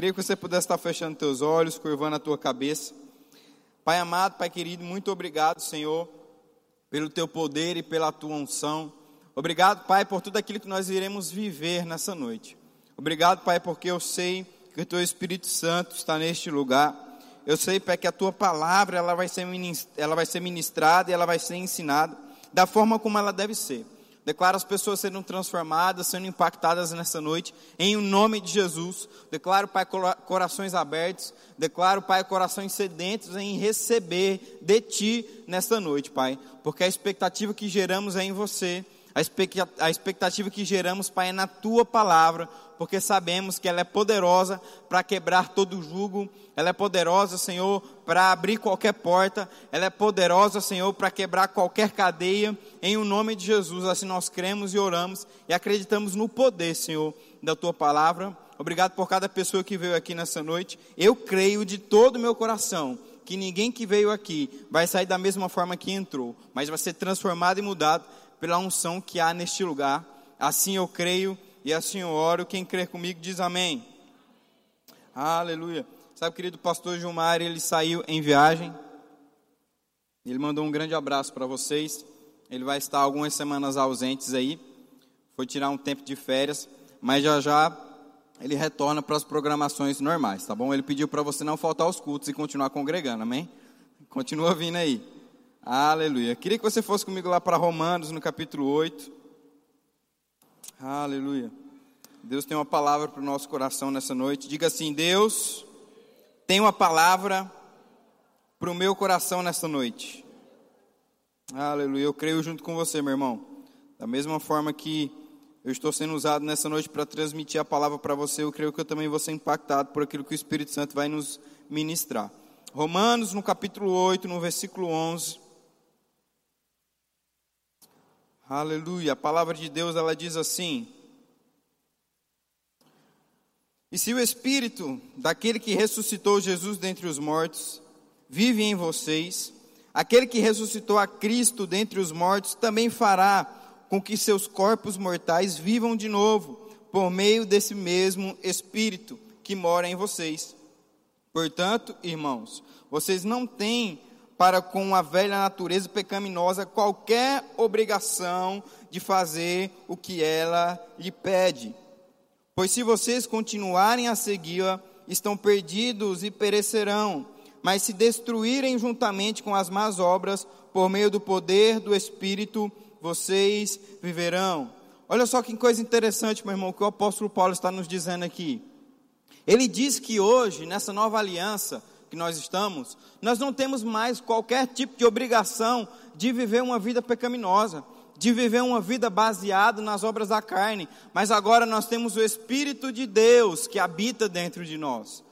Queria que você pudesse estar fechando teus olhos, curvando a tua cabeça. Pai amado, Pai querido, muito obrigado, Senhor, pelo teu poder e pela tua unção. Obrigado, Pai, por tudo aquilo que nós iremos viver nessa noite. Obrigado, Pai, porque eu sei que o teu Espírito Santo está neste lugar. Eu sei, Pai, que a tua palavra ela vai ser ela vai ser ministrada e ela vai ser ensinada da forma como ela deve ser. Declaro as pessoas sendo transformadas, sendo impactadas nessa noite, em o nome de Jesus. Declaro, Pai, corações abertos. Declaro, Pai, corações sedentos em receber de Ti nesta noite, Pai. Porque a expectativa que geramos é em você. A expectativa que geramos, Pai, é na tua palavra, porque sabemos que ela é poderosa para quebrar todo jugo, ela é poderosa, Senhor, para abrir qualquer porta, ela é poderosa, Senhor, para quebrar qualquer cadeia, em o nome de Jesus. Assim nós cremos e oramos e acreditamos no poder, Senhor, da tua palavra. Obrigado por cada pessoa que veio aqui nessa noite. Eu creio de todo o meu coração que ninguém que veio aqui vai sair da mesma forma que entrou, mas vai ser transformado e mudado pela unção que há neste lugar. Assim eu creio e assim eu oro. Quem crer comigo diz amém. Aleluia. Sabe, querido pastor Gilmar, ele saiu em viagem. Ele mandou um grande abraço para vocês. Ele vai estar algumas semanas ausentes aí. Foi tirar um tempo de férias, mas já já ele retorna para as programações normais, tá bom? Ele pediu para você não faltar aos cultos e continuar congregando, amém? Continua vindo aí. Aleluia. Queria que você fosse comigo lá para Romanos, no capítulo 8. Aleluia. Deus tem uma palavra para o nosso coração nessa noite. Diga assim: Deus tem uma palavra para o meu coração nessa noite. Aleluia. Eu creio junto com você, meu irmão. Da mesma forma que eu estou sendo usado nessa noite para transmitir a palavra para você, eu creio que eu também vou ser impactado por aquilo que o Espírito Santo vai nos ministrar. Romanos, no capítulo 8, no versículo 11. Aleluia. A palavra de Deus ela diz assim: E se o espírito daquele que ressuscitou Jesus dentre os mortos vive em vocês, aquele que ressuscitou a Cristo dentre os mortos também fará com que seus corpos mortais vivam de novo, por meio desse mesmo espírito que mora em vocês. Portanto, irmãos, vocês não têm para com a velha natureza pecaminosa qualquer obrigação de fazer o que ela lhe pede. Pois se vocês continuarem a segui-la, estão perdidos e perecerão. Mas se destruírem juntamente com as más obras, por meio do poder do Espírito, vocês viverão. Olha só que coisa interessante, meu irmão, que o apóstolo Paulo está nos dizendo aqui. Ele diz que hoje, nessa nova aliança, que nós estamos, nós não temos mais qualquer tipo de obrigação de viver uma vida pecaminosa, de viver uma vida baseada nas obras da carne, mas agora nós temos o Espírito de Deus que habita dentro de nós.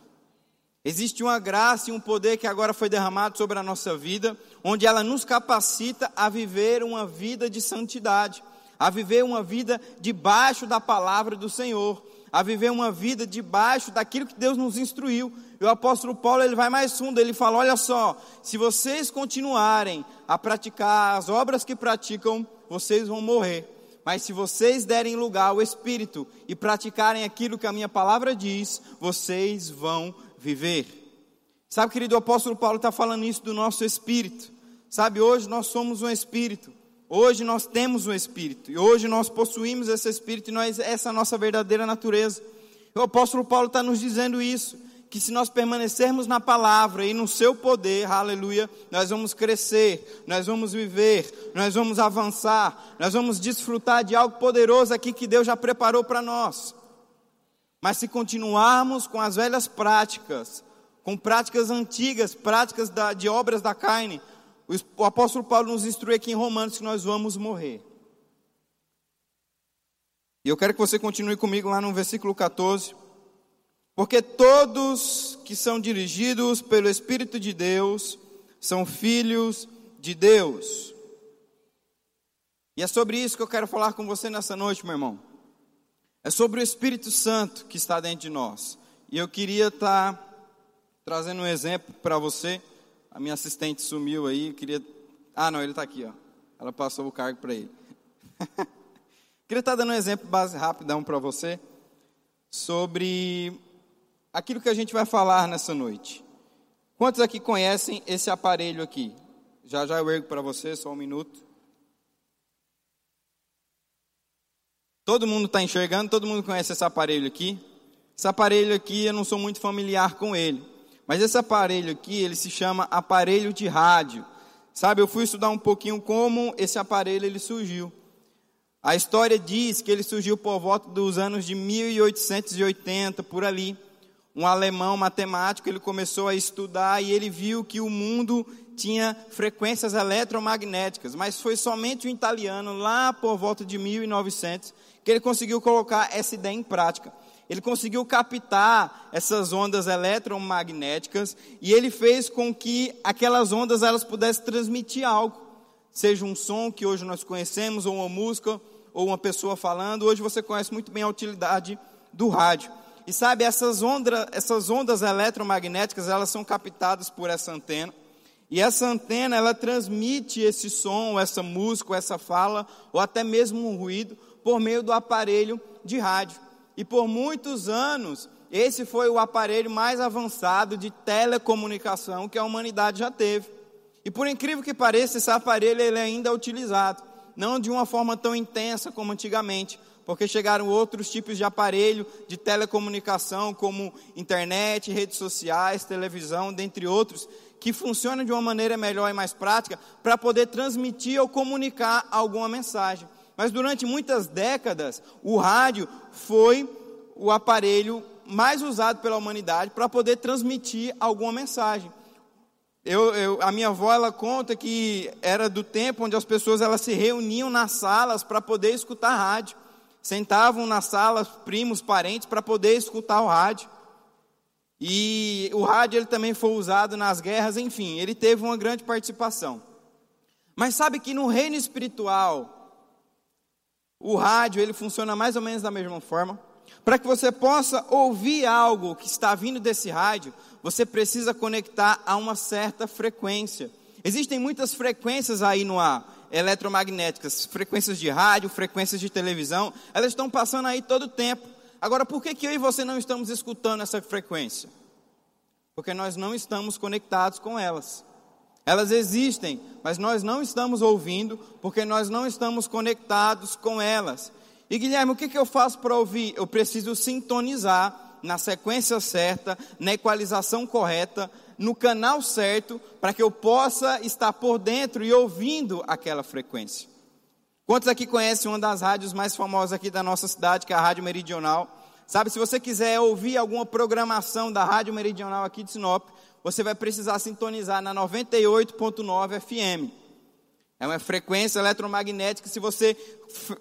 Existe uma graça e um poder que agora foi derramado sobre a nossa vida, onde ela nos capacita a viver uma vida de santidade, a viver uma vida debaixo da palavra do Senhor, a viver uma vida debaixo daquilo que Deus nos instruiu. E o apóstolo Paulo ele vai mais fundo, ele fala: olha só, se vocês continuarem a praticar as obras que praticam, vocês vão morrer. Mas se vocês derem lugar ao Espírito e praticarem aquilo que a minha palavra diz, vocês vão viver. Sabe, querido, o apóstolo Paulo está falando isso do nosso espírito. Sabe, hoje nós somos um espírito. Hoje nós temos um espírito. E hoje nós possuímos esse espírito e nós, essa é a nossa verdadeira natureza. O apóstolo Paulo está nos dizendo isso que se nós permanecermos na palavra e no seu poder, aleluia, nós vamos crescer, nós vamos viver, nós vamos avançar, nós vamos desfrutar de algo poderoso aqui que Deus já preparou para nós. Mas se continuarmos com as velhas práticas, com práticas antigas, práticas da, de obras da carne, o, o apóstolo Paulo nos instrui aqui em Romanos que nós vamos morrer. E eu quero que você continue comigo lá no versículo 14. Porque todos que são dirigidos pelo Espírito de Deus são filhos de Deus. E é sobre isso que eu quero falar com você nessa noite, meu irmão. É sobre o Espírito Santo que está dentro de nós. E eu queria estar trazendo um exemplo para você. A minha assistente sumiu aí, queria. Ah, não, ele está aqui, ó. Ela passou o cargo para ele. queria estar dando um exemplo base rapidão para você sobre aquilo que a gente vai falar nessa noite. Quantos aqui conhecem esse aparelho aqui? Já já eu ergo para você, só um minuto. Todo mundo está enxergando, todo mundo conhece esse aparelho aqui. Esse aparelho aqui eu não sou muito familiar com ele, mas esse aparelho aqui ele se chama aparelho de rádio. Sabe, eu fui estudar um pouquinho como esse aparelho ele surgiu. A história diz que ele surgiu por volta dos anos de 1880, por ali. Um alemão matemático, ele começou a estudar e ele viu que o mundo tinha frequências eletromagnéticas, mas foi somente o italiano, lá por volta de 1900, que ele conseguiu colocar essa ideia em prática. Ele conseguiu captar essas ondas eletromagnéticas e ele fez com que aquelas ondas elas pudessem transmitir algo seja um som que hoje nós conhecemos, ou uma música, ou uma pessoa falando. Hoje você conhece muito bem a utilidade do rádio. E sabe, essas, onda, essas ondas eletromagnéticas, elas são captadas por essa antena. E essa antena, ela transmite esse som, essa música, essa fala, ou até mesmo um ruído, por meio do aparelho de rádio. E por muitos anos, esse foi o aparelho mais avançado de telecomunicação que a humanidade já teve. E por incrível que pareça, esse aparelho ele ainda é utilizado, não de uma forma tão intensa como antigamente, porque chegaram outros tipos de aparelho de telecomunicação, como internet, redes sociais, televisão, dentre outros, que funcionam de uma maneira melhor e mais prática para poder transmitir ou comunicar alguma mensagem. Mas durante muitas décadas, o rádio foi o aparelho mais usado pela humanidade para poder transmitir alguma mensagem. Eu, eu, a minha avó ela conta que era do tempo onde as pessoas elas se reuniam nas salas para poder escutar rádio. Sentavam nas salas primos, parentes para poder escutar o rádio. E o rádio ele também foi usado nas guerras, enfim, ele teve uma grande participação. Mas sabe que no reino espiritual, o rádio ele funciona mais ou menos da mesma forma. Para que você possa ouvir algo que está vindo desse rádio, você precisa conectar a uma certa frequência. Existem muitas frequências aí no ar, eletromagnéticas, frequências de rádio, frequências de televisão, elas estão passando aí todo o tempo. Agora, por que, que eu e você não estamos escutando essa frequência? Porque nós não estamos conectados com elas. Elas existem, mas nós não estamos ouvindo, porque nós não estamos conectados com elas. E Guilherme, o que, que eu faço para ouvir? Eu preciso sintonizar na sequência certa, na equalização correta, no canal certo, para que eu possa estar por dentro e ouvindo aquela frequência. Quantos aqui conhecem uma das rádios mais famosas aqui da nossa cidade, que é a Rádio Meridional? Sabe, se você quiser ouvir alguma programação da Rádio Meridional aqui de Sinop, você vai precisar sintonizar na 98.9 FM. É uma frequência eletromagnética. Se você,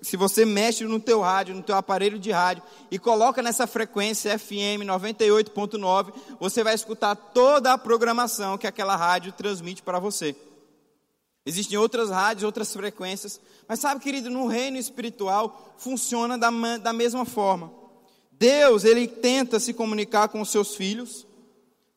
se você mexe no teu rádio, no teu aparelho de rádio e coloca nessa frequência FM 98.9, você vai escutar toda a programação que aquela rádio transmite para você. Existem outras rádios, outras frequências, mas sabe, querido, no reino espiritual funciona da, da mesma forma. Deus, ele tenta se comunicar com os seus filhos.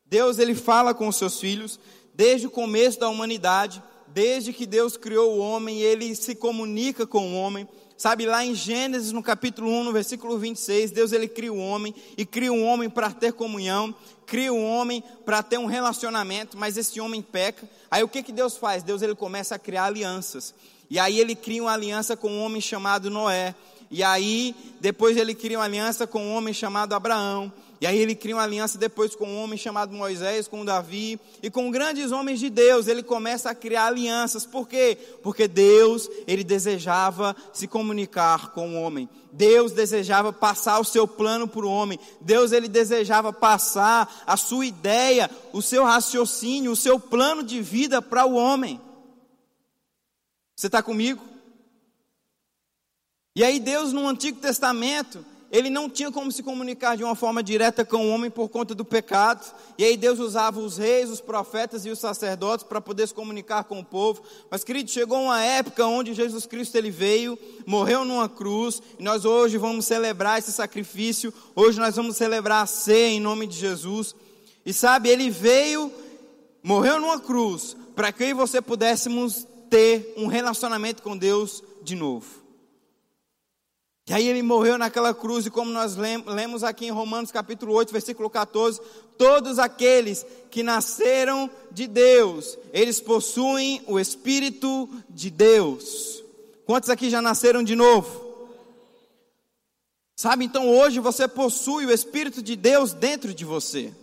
Deus, ele fala com os seus filhos desde o começo da humanidade desde que Deus criou o homem, ele se comunica com o homem. Sabe, lá em Gênesis, no capítulo 1, no versículo 26, Deus ele cria o homem e cria um homem para ter comunhão, cria um homem para ter um relacionamento, mas esse homem peca. Aí o que, que Deus faz? Deus ele começa a criar alianças. E aí ele cria uma aliança com um homem chamado Noé. E aí, depois ele cria uma aliança com um homem chamado Abraão. E aí ele cria uma aliança depois com um homem chamado Moisés, com Davi e com grandes homens de Deus. Ele começa a criar alianças. Por quê? Porque Deus, ele desejava se comunicar com o homem. Deus desejava passar o seu plano para o homem. Deus ele desejava passar a sua ideia, o seu raciocínio, o seu plano de vida para o homem. Você está comigo? E aí Deus no Antigo Testamento, ele não tinha como se comunicar de uma forma direta com o homem por conta do pecado. E aí Deus usava os reis, os profetas e os sacerdotes para poder se comunicar com o povo. Mas querido, chegou uma época onde Jesus Cristo ele veio, morreu numa cruz, e nós hoje vamos celebrar esse sacrifício. Hoje nós vamos celebrar a ceia em nome de Jesus. E sabe, ele veio, morreu numa cruz, para que eu e você pudéssemos ter um relacionamento com Deus de novo. E aí ele morreu naquela cruz, e como nós lemos aqui em Romanos capítulo 8, versículo 14, todos aqueles que nasceram de Deus, eles possuem o Espírito de Deus. Quantos aqui já nasceram de novo? Sabe, então hoje você possui o Espírito de Deus dentro de você.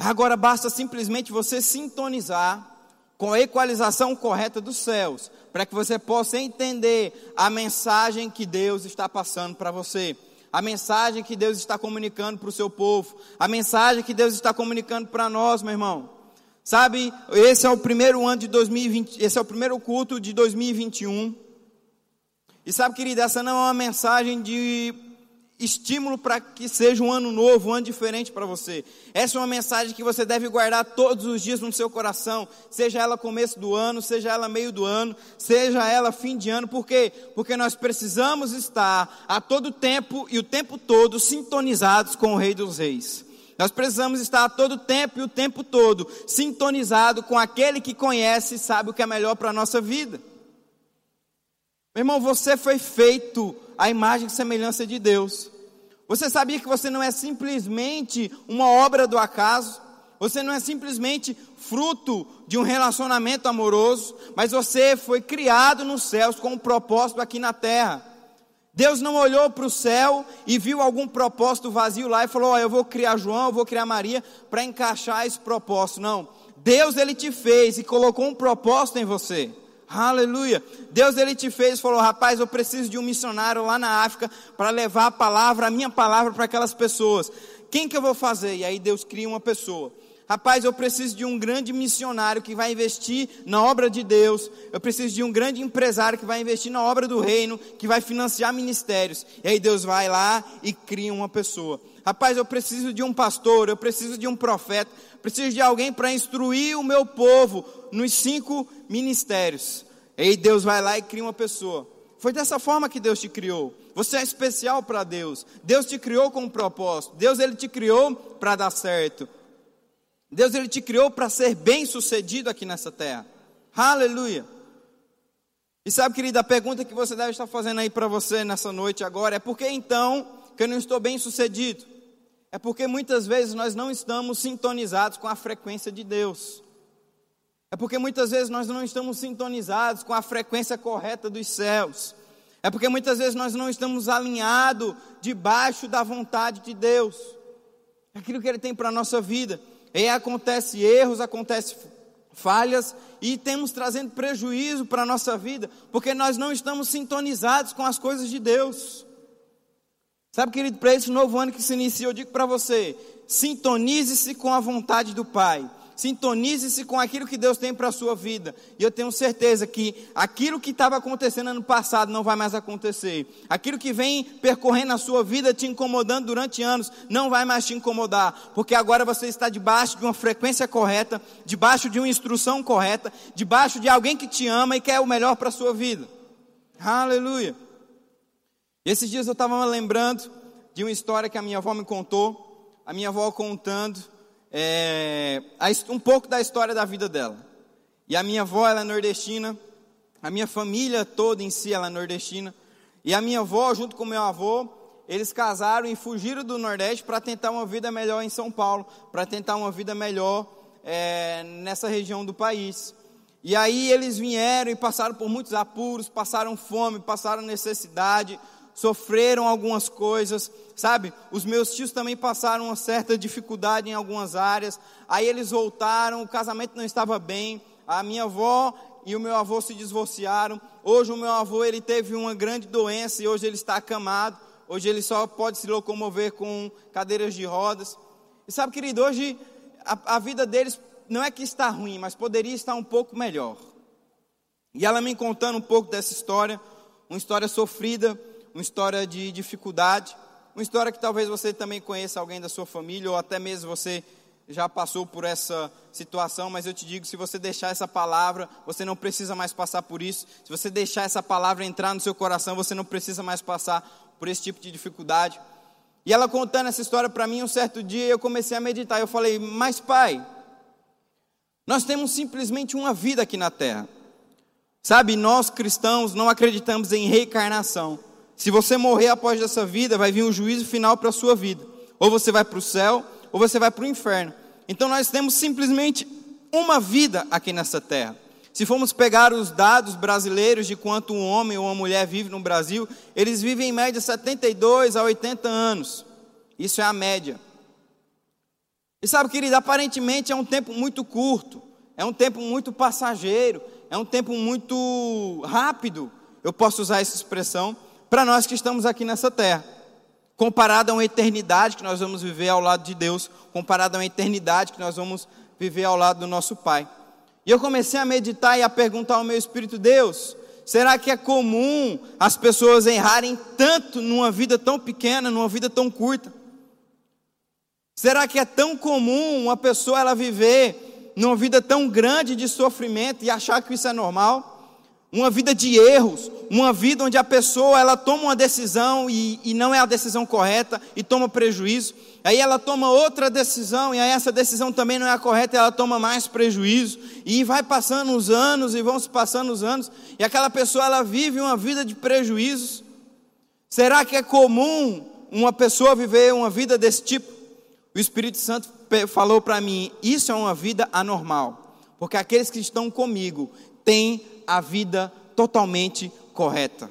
Agora basta simplesmente você sintonizar com a equalização correta dos céus, para que você possa entender a mensagem que Deus está passando para você, a mensagem que Deus está comunicando para o seu povo, a mensagem que Deus está comunicando para nós, meu irmão. Sabe, esse é o primeiro ano de 2020, esse é o primeiro culto de 2021. E sabe, querida, essa não é uma mensagem de estímulo para que seja um ano novo, um ano diferente para você. Essa é uma mensagem que você deve guardar todos os dias no seu coração, seja ela começo do ano, seja ela meio do ano, seja ela fim de ano, por quê? Porque nós precisamos estar a todo tempo e o tempo todo sintonizados com o Rei dos Reis. Nós precisamos estar a todo tempo e o tempo todo sintonizado com aquele que conhece e sabe o que é melhor para a nossa vida. Meu irmão, você foi feito à imagem e semelhança de Deus. Você sabia que você não é simplesmente uma obra do acaso? Você não é simplesmente fruto de um relacionamento amoroso, mas você foi criado nos céus com um propósito aqui na terra. Deus não olhou para o céu e viu algum propósito vazio lá e falou: oh, eu vou criar João, eu vou criar Maria para encaixar esse propósito. Não. Deus ele te fez e colocou um propósito em você. Aleluia. Deus ele te fez falou: "Rapaz, eu preciso de um missionário lá na África para levar a palavra, a minha palavra para aquelas pessoas. Quem que eu vou fazer?" E aí Deus cria uma pessoa. Rapaz, eu preciso de um grande missionário que vai investir na obra de Deus. Eu preciso de um grande empresário que vai investir na obra do reino, que vai financiar ministérios. E aí Deus vai lá e cria uma pessoa. Rapaz, eu preciso de um pastor, eu preciso de um profeta, preciso de alguém para instruir o meu povo nos cinco ministérios. E aí Deus vai lá e cria uma pessoa. Foi dessa forma que Deus te criou. Você é especial para Deus. Deus te criou com um propósito. Deus ele te criou para dar certo. Deus ele te criou para ser bem-sucedido aqui nessa terra. Aleluia. E sabe, querida, a pergunta que você deve estar fazendo aí para você nessa noite agora é por que então que eu não estou bem-sucedido? É porque muitas vezes nós não estamos sintonizados com a frequência de Deus. É porque muitas vezes nós não estamos sintonizados com a frequência correta dos céus. É porque muitas vezes nós não estamos alinhados debaixo da vontade de Deus. Aquilo que Ele tem para a nossa vida. E acontece erros, acontece falhas e temos trazendo prejuízo para a nossa vida, porque nós não estamos sintonizados com as coisas de Deus. Sabe, querido, para esse novo ano que se inicia, eu digo para você: sintonize-se com a vontade do Pai. Sintonize-se com aquilo que Deus tem para a sua vida. E eu tenho certeza que aquilo que estava acontecendo ano passado não vai mais acontecer. Aquilo que vem percorrendo a sua vida, te incomodando durante anos, não vai mais te incomodar. Porque agora você está debaixo de uma frequência correta, debaixo de uma instrução correta, debaixo de alguém que te ama e quer o melhor para a sua vida. Aleluia. E esses dias eu estava me lembrando de uma história que a minha avó me contou. A minha avó contando é, um pouco da história da vida dela. E a minha avó, ela é nordestina, a minha família toda em si, ela é nordestina. E a minha avó, junto com meu avô, eles casaram e fugiram do Nordeste para tentar uma vida melhor em São Paulo, para tentar uma vida melhor é, nessa região do país. E aí eles vieram e passaram por muitos apuros, passaram fome, passaram necessidade, sofreram algumas coisas, sabe? Os meus tios também passaram uma certa dificuldade em algumas áreas. Aí eles voltaram, o casamento não estava bem. A minha avó e o meu avô se divorciaram. Hoje o meu avô ele teve uma grande doença e hoje ele está acamado. Hoje ele só pode se locomover com cadeiras de rodas. E sabe, querido, hoje a, a vida deles não é que está ruim, mas poderia estar um pouco melhor. E ela me contando um pouco dessa história, uma história sofrida, uma história de dificuldade, uma história que talvez você também conheça alguém da sua família, ou até mesmo você já passou por essa situação, mas eu te digo: se você deixar essa palavra, você não precisa mais passar por isso. Se você deixar essa palavra entrar no seu coração, você não precisa mais passar por esse tipo de dificuldade. E ela contando essa história para mim, um certo dia eu comecei a meditar. Eu falei: Mas, pai, nós temos simplesmente uma vida aqui na terra. Sabe, nós cristãos não acreditamos em reencarnação. Se você morrer após essa vida, vai vir um juízo final para a sua vida. Ou você vai para o céu, ou você vai para o inferno. Então nós temos simplesmente uma vida aqui nessa terra. Se formos pegar os dados brasileiros de quanto um homem ou uma mulher vive no Brasil, eles vivem em média 72 a 80 anos. Isso é a média. E sabe, querido, aparentemente é um tempo muito curto, é um tempo muito passageiro, é um tempo muito rápido, eu posso usar essa expressão, para nós que estamos aqui nessa terra. Comparado a uma eternidade que nós vamos viver ao lado de Deus, comparado a uma eternidade que nós vamos viver ao lado do nosso Pai. E eu comecei a meditar e a perguntar ao meu espírito, Deus, será que é comum as pessoas errarem tanto numa vida tão pequena, numa vida tão curta? Será que é tão comum uma pessoa ela viver numa vida tão grande de sofrimento e achar que isso é normal? Uma vida de erros, uma vida onde a pessoa ela toma uma decisão e, e não é a decisão correta e toma prejuízo. Aí ela toma outra decisão e aí essa decisão também não é a correta, e ela toma mais prejuízo e vai passando os anos e vão se passando os anos e aquela pessoa ela vive uma vida de prejuízos. Será que é comum uma pessoa viver uma vida desse tipo? O Espírito Santo falou para mim: isso é uma vida anormal, porque aqueles que estão comigo têm a vida totalmente correta,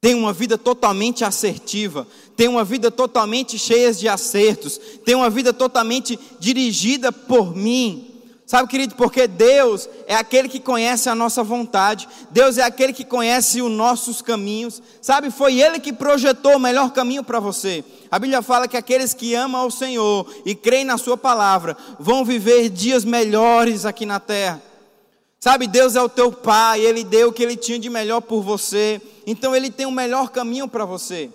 têm uma vida totalmente assertiva, têm uma vida totalmente cheia de acertos, têm uma vida totalmente dirigida por mim. Sabe, querido, porque Deus é aquele que conhece a nossa vontade, Deus é aquele que conhece os nossos caminhos, sabe, foi Ele que projetou o melhor caminho para você. A Bíblia fala que aqueles que amam ao Senhor e creem na Sua palavra vão viver dias melhores aqui na terra. Sabe, Deus é o teu Pai, Ele deu o que Ele tinha de melhor por você, então Ele tem o melhor caminho para você.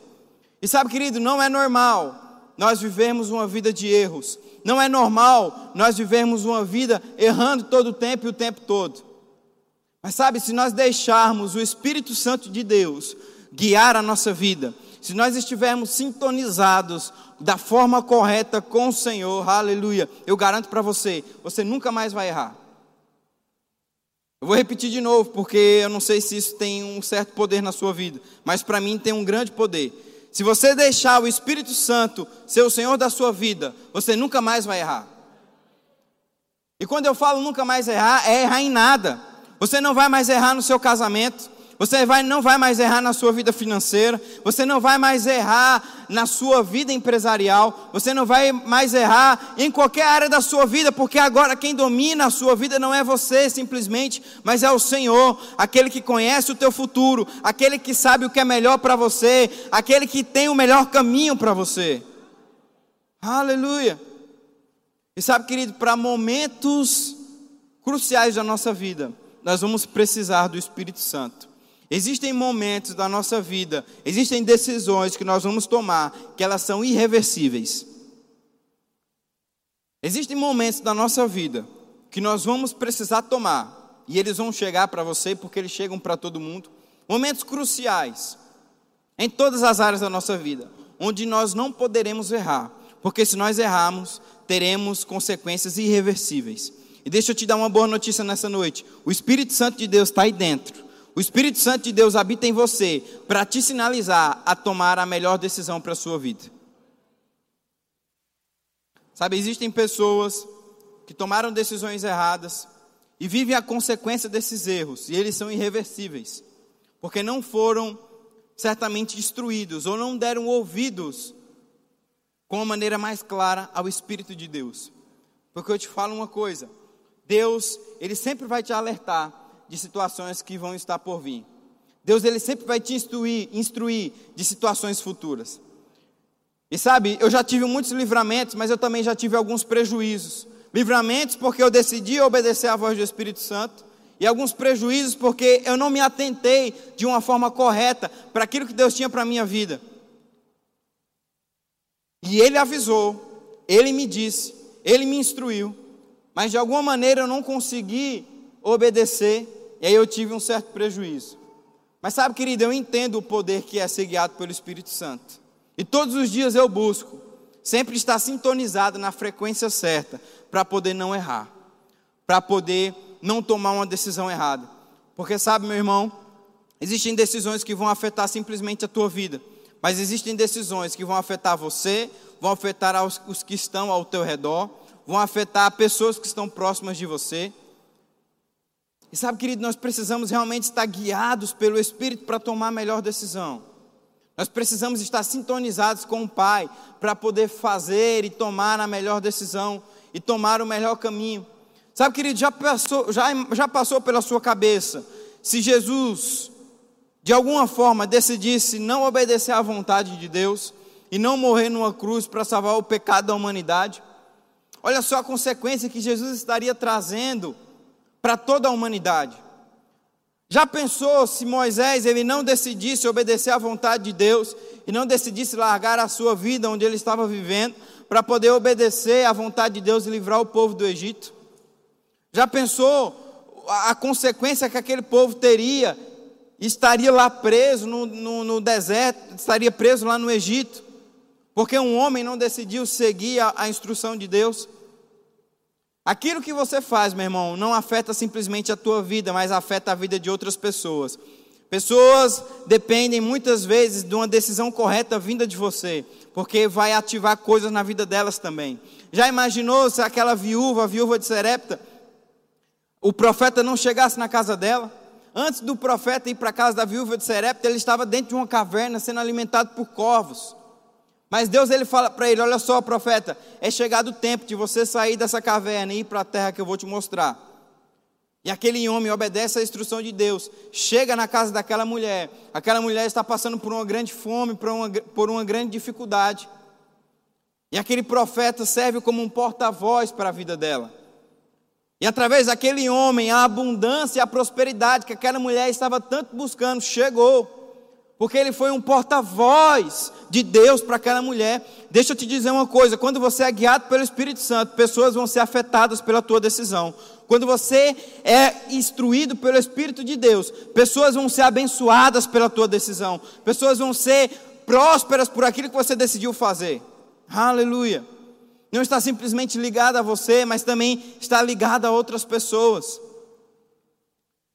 E sabe, querido, não é normal nós vivermos uma vida de erros, não é normal nós vivermos uma vida errando todo o tempo e o tempo todo. Mas sabe, se nós deixarmos o Espírito Santo de Deus guiar a nossa vida, se nós estivermos sintonizados da forma correta com o Senhor, aleluia, eu garanto para você, você nunca mais vai errar. Eu vou repetir de novo, porque eu não sei se isso tem um certo poder na sua vida, mas para mim tem um grande poder. Se você deixar o Espírito Santo ser o Senhor da sua vida, você nunca mais vai errar. E quando eu falo nunca mais errar, é errar em nada. Você não vai mais errar no seu casamento, você vai, não vai mais errar na sua vida financeira, você não vai mais errar na sua vida empresarial, você não vai mais errar em qualquer área da sua vida, porque agora quem domina a sua vida não é você simplesmente, mas é o Senhor, aquele que conhece o teu futuro, aquele que sabe o que é melhor para você, aquele que tem o melhor caminho para você. Aleluia. E sabe, querido, para momentos cruciais da nossa vida, nós vamos precisar do Espírito Santo. Existem momentos da nossa vida, existem decisões que nós vamos tomar que elas são irreversíveis. Existem momentos da nossa vida que nós vamos precisar tomar e eles vão chegar para você porque eles chegam para todo mundo. Momentos cruciais em todas as áreas da nossa vida, onde nós não poderemos errar, porque se nós errarmos, teremos consequências irreversíveis. E deixa eu te dar uma boa notícia nessa noite: o Espírito Santo de Deus está aí dentro o Espírito Santo de Deus habita em você para te sinalizar a tomar a melhor decisão para a sua vida. Sabe, existem pessoas que tomaram decisões erradas e vivem a consequência desses erros, e eles são irreversíveis, porque não foram certamente instruídos ou não deram ouvidos com a maneira mais clara ao Espírito de Deus. Porque eu te falo uma coisa, Deus, ele sempre vai te alertar de situações que vão estar por vir. Deus ele sempre vai te instruir, instruir de situações futuras. E sabe, eu já tive muitos livramentos, mas eu também já tive alguns prejuízos. Livramentos porque eu decidi obedecer à voz do Espírito Santo, e alguns prejuízos porque eu não me atentei de uma forma correta para aquilo que Deus tinha para a minha vida. E Ele avisou, Ele me disse, Ele me instruiu, mas de alguma maneira eu não consegui obedecer e aí eu tive um certo prejuízo. Mas sabe, querido, eu entendo o poder que é ser guiado pelo Espírito Santo. E todos os dias eu busco sempre estar sintonizado na frequência certa para poder não errar, para poder não tomar uma decisão errada. Porque sabe, meu irmão, Existem decisões que vão afetar simplesmente a tua vida, mas existem decisões que vão afetar você, vão afetar os, que estão ao teu redor, vão afetar pessoas que estão próximas de você. E sabe, querido, nós precisamos realmente estar guiados pelo Espírito para tomar a melhor decisão. Nós precisamos estar sintonizados com o Pai para poder fazer e tomar a melhor decisão e tomar o melhor caminho. Sabe, querido, já passou, já, já passou pela sua cabeça se Jesus de alguma forma decidisse não obedecer à vontade de Deus e não morrer numa cruz para salvar o pecado da humanidade, olha só a consequência que Jesus estaria trazendo para toda a humanidade. Já pensou se Moisés ele não decidisse obedecer à vontade de Deus e não decidisse largar a sua vida onde ele estava vivendo para poder obedecer à vontade de Deus e livrar o povo do Egito? Já pensou a consequência que aquele povo teria estaria lá preso no, no, no, deserto, estaria preso lá no Egito, porque um homem não decidiu seguir a, a instrução de Deus. Aquilo que você faz, meu irmão, não afeta simplesmente a tua vida, mas afeta a vida de outras pessoas. Pessoas dependem muitas vezes de uma decisão correta vinda de você, porque vai ativar coisas na vida delas também. Já imaginou se aquela viúva, a viúva de Serepta, o profeta não chegasse na casa dela? Antes do profeta ir para a casa da viúva de Serepta, ele estava dentro de uma caverna sendo alimentado por corvos. Mas Deus ele fala para ele: Olha só, profeta, é chegado o tempo de você sair dessa caverna e ir para a terra que eu vou te mostrar. E aquele homem obedece à instrução de Deus, chega na casa daquela mulher. Aquela mulher está passando por uma grande fome, por uma, por uma grande dificuldade. E aquele profeta serve como um porta-voz para a vida dela. E através daquele homem, a abundância e a prosperidade que aquela mulher estava tanto buscando chegou. Porque ele foi um porta-voz de Deus para aquela mulher. Deixa eu te dizer uma coisa: quando você é guiado pelo Espírito Santo, pessoas vão ser afetadas pela tua decisão. Quando você é instruído pelo Espírito de Deus, pessoas vão ser abençoadas pela tua decisão. Pessoas vão ser prósperas por aquilo que você decidiu fazer. Aleluia não está simplesmente ligada a você, mas também está ligada a outras pessoas.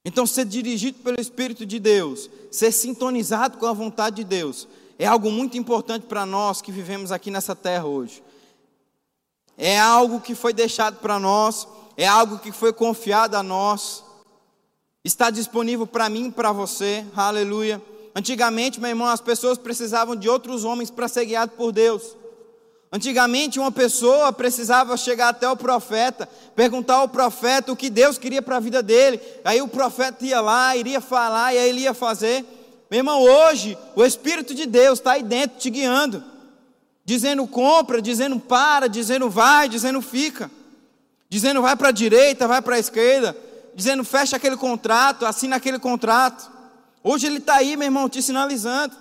Então, ser dirigido pelo Espírito de Deus, ser sintonizado com a vontade de Deus, é algo muito importante para nós que vivemos aqui nessa terra hoje. É algo que foi deixado para nós, é algo que foi confiado a nós, está disponível para mim e para você, aleluia. Antigamente, meu irmão, as pessoas precisavam de outros homens para ser guiado por Deus. Antigamente, uma pessoa precisava chegar até o profeta, perguntar ao profeta o que Deus queria para a vida dele. Aí o profeta ia lá, iria falar e aí ele ia fazer. Meu irmão, hoje o Espírito de Deus está aí dentro te guiando, dizendo compra, dizendo para, dizendo vai, dizendo fica, dizendo vai para a direita, vai para a esquerda, dizendo fecha aquele contrato, assina aquele contrato. Hoje ele está aí, meu irmão, te sinalizando.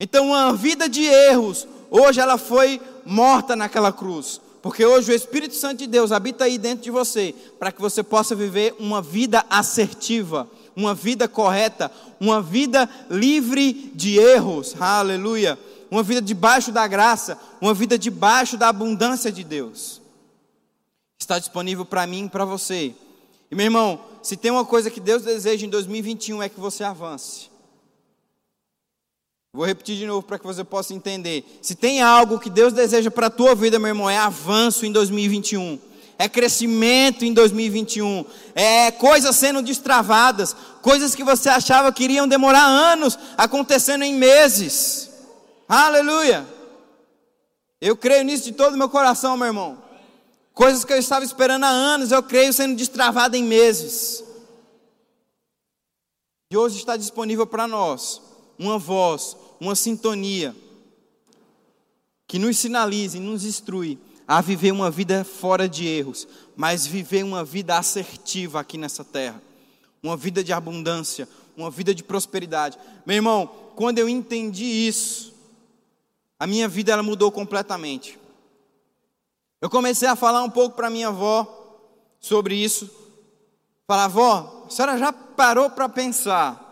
Então, uma vida de erros, Hoje ela foi morta naquela cruz. Porque hoje o Espírito Santo de Deus habita aí dentro de você, para que você possa viver uma vida assertiva, uma vida correta, uma vida livre de erros. Aleluia. Uma vida debaixo da graça, uma vida debaixo da abundância de Deus. Está disponível para mim e para você. E meu irmão, se tem uma coisa que Deus deseja em 2021 é que você avance. Vou repetir de novo para que você possa entender. Se tem algo que Deus deseja para a tua vida, meu irmão, é avanço em 2021. É crescimento em 2021. É coisas sendo destravadas. Coisas que você achava que iriam demorar anos, acontecendo em meses. Aleluia. Eu creio nisso de todo o meu coração, meu irmão. Coisas que eu estava esperando há anos, eu creio sendo destravada em meses. E hoje está disponível para nós uma voz, uma sintonia que nos sinalize, nos instrui a viver uma vida fora de erros, mas viver uma vida assertiva aqui nessa terra, uma vida de abundância, uma vida de prosperidade. Meu irmão, quando eu entendi isso, a minha vida ela mudou completamente. Eu comecei a falar um pouco para minha avó sobre isso. Falar, avó, a senhora já parou para pensar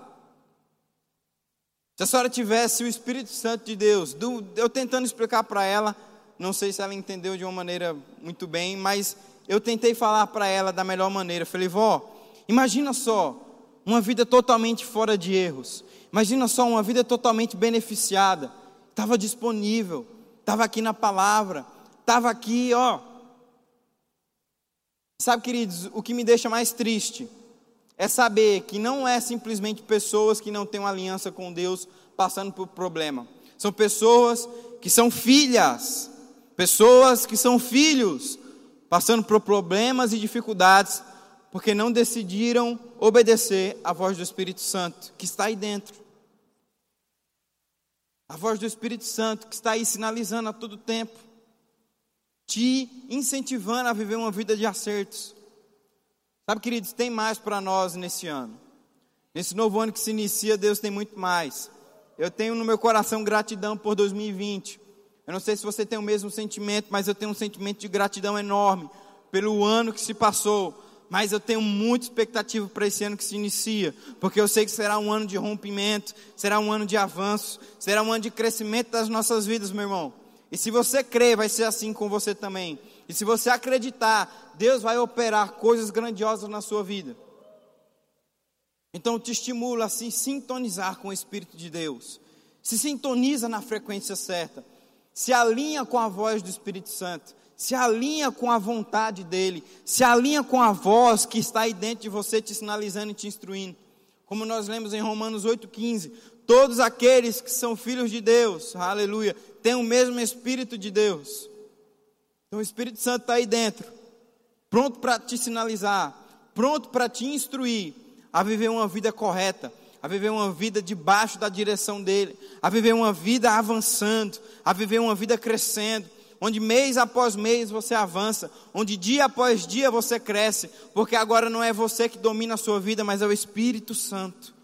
se a senhora tivesse o Espírito Santo de Deus, eu tentando explicar para ela, não sei se ela entendeu de uma maneira muito bem, mas eu tentei falar para ela da melhor maneira. Falei, vó, imagina só, uma vida totalmente fora de erros. Imagina só uma vida totalmente beneficiada. Estava disponível, estava aqui na palavra, estava aqui, ó. Sabe, queridos, o que me deixa mais triste é saber que não é simplesmente pessoas que não têm uma aliança com Deus passando por problema. São pessoas que são filhas, pessoas que são filhos, passando por problemas e dificuldades, porque não decidiram obedecer à voz do Espírito Santo que está aí dentro. A voz do Espírito Santo que está aí sinalizando a todo tempo, te incentivando a viver uma vida de acertos. Sabe, queridos, tem mais para nós nesse ano. Nesse novo ano que se inicia, Deus tem muito mais. Eu tenho no meu coração gratidão por 2020. Eu não sei se você tem o mesmo sentimento, mas eu tenho um sentimento de gratidão enorme pelo ano que se passou. Mas eu tenho muita expectativa para esse ano que se inicia, porque eu sei que será um ano de rompimento, será um ano de avanço, será um ano de crescimento das nossas vidas, meu irmão. E se você crer, vai ser assim com você também. E se você acreditar, Deus vai operar coisas grandiosas na sua vida. Então te estimula a se sintonizar com o Espírito de Deus. Se sintoniza na frequência certa. Se alinha com a voz do Espírito Santo. Se alinha com a vontade dele. Se alinha com a voz que está aí dentro de você, te sinalizando e te instruindo. Como nós lemos em Romanos 8,15. Todos aqueles que são filhos de Deus, aleluia, têm o mesmo Espírito de Deus. Então o Espírito Santo está aí dentro, pronto para te sinalizar, pronto para te instruir a viver uma vida correta, a viver uma vida debaixo da direção dele, a viver uma vida avançando, a viver uma vida crescendo, onde mês após mês você avança, onde dia após dia você cresce, porque agora não é você que domina a sua vida, mas é o Espírito Santo.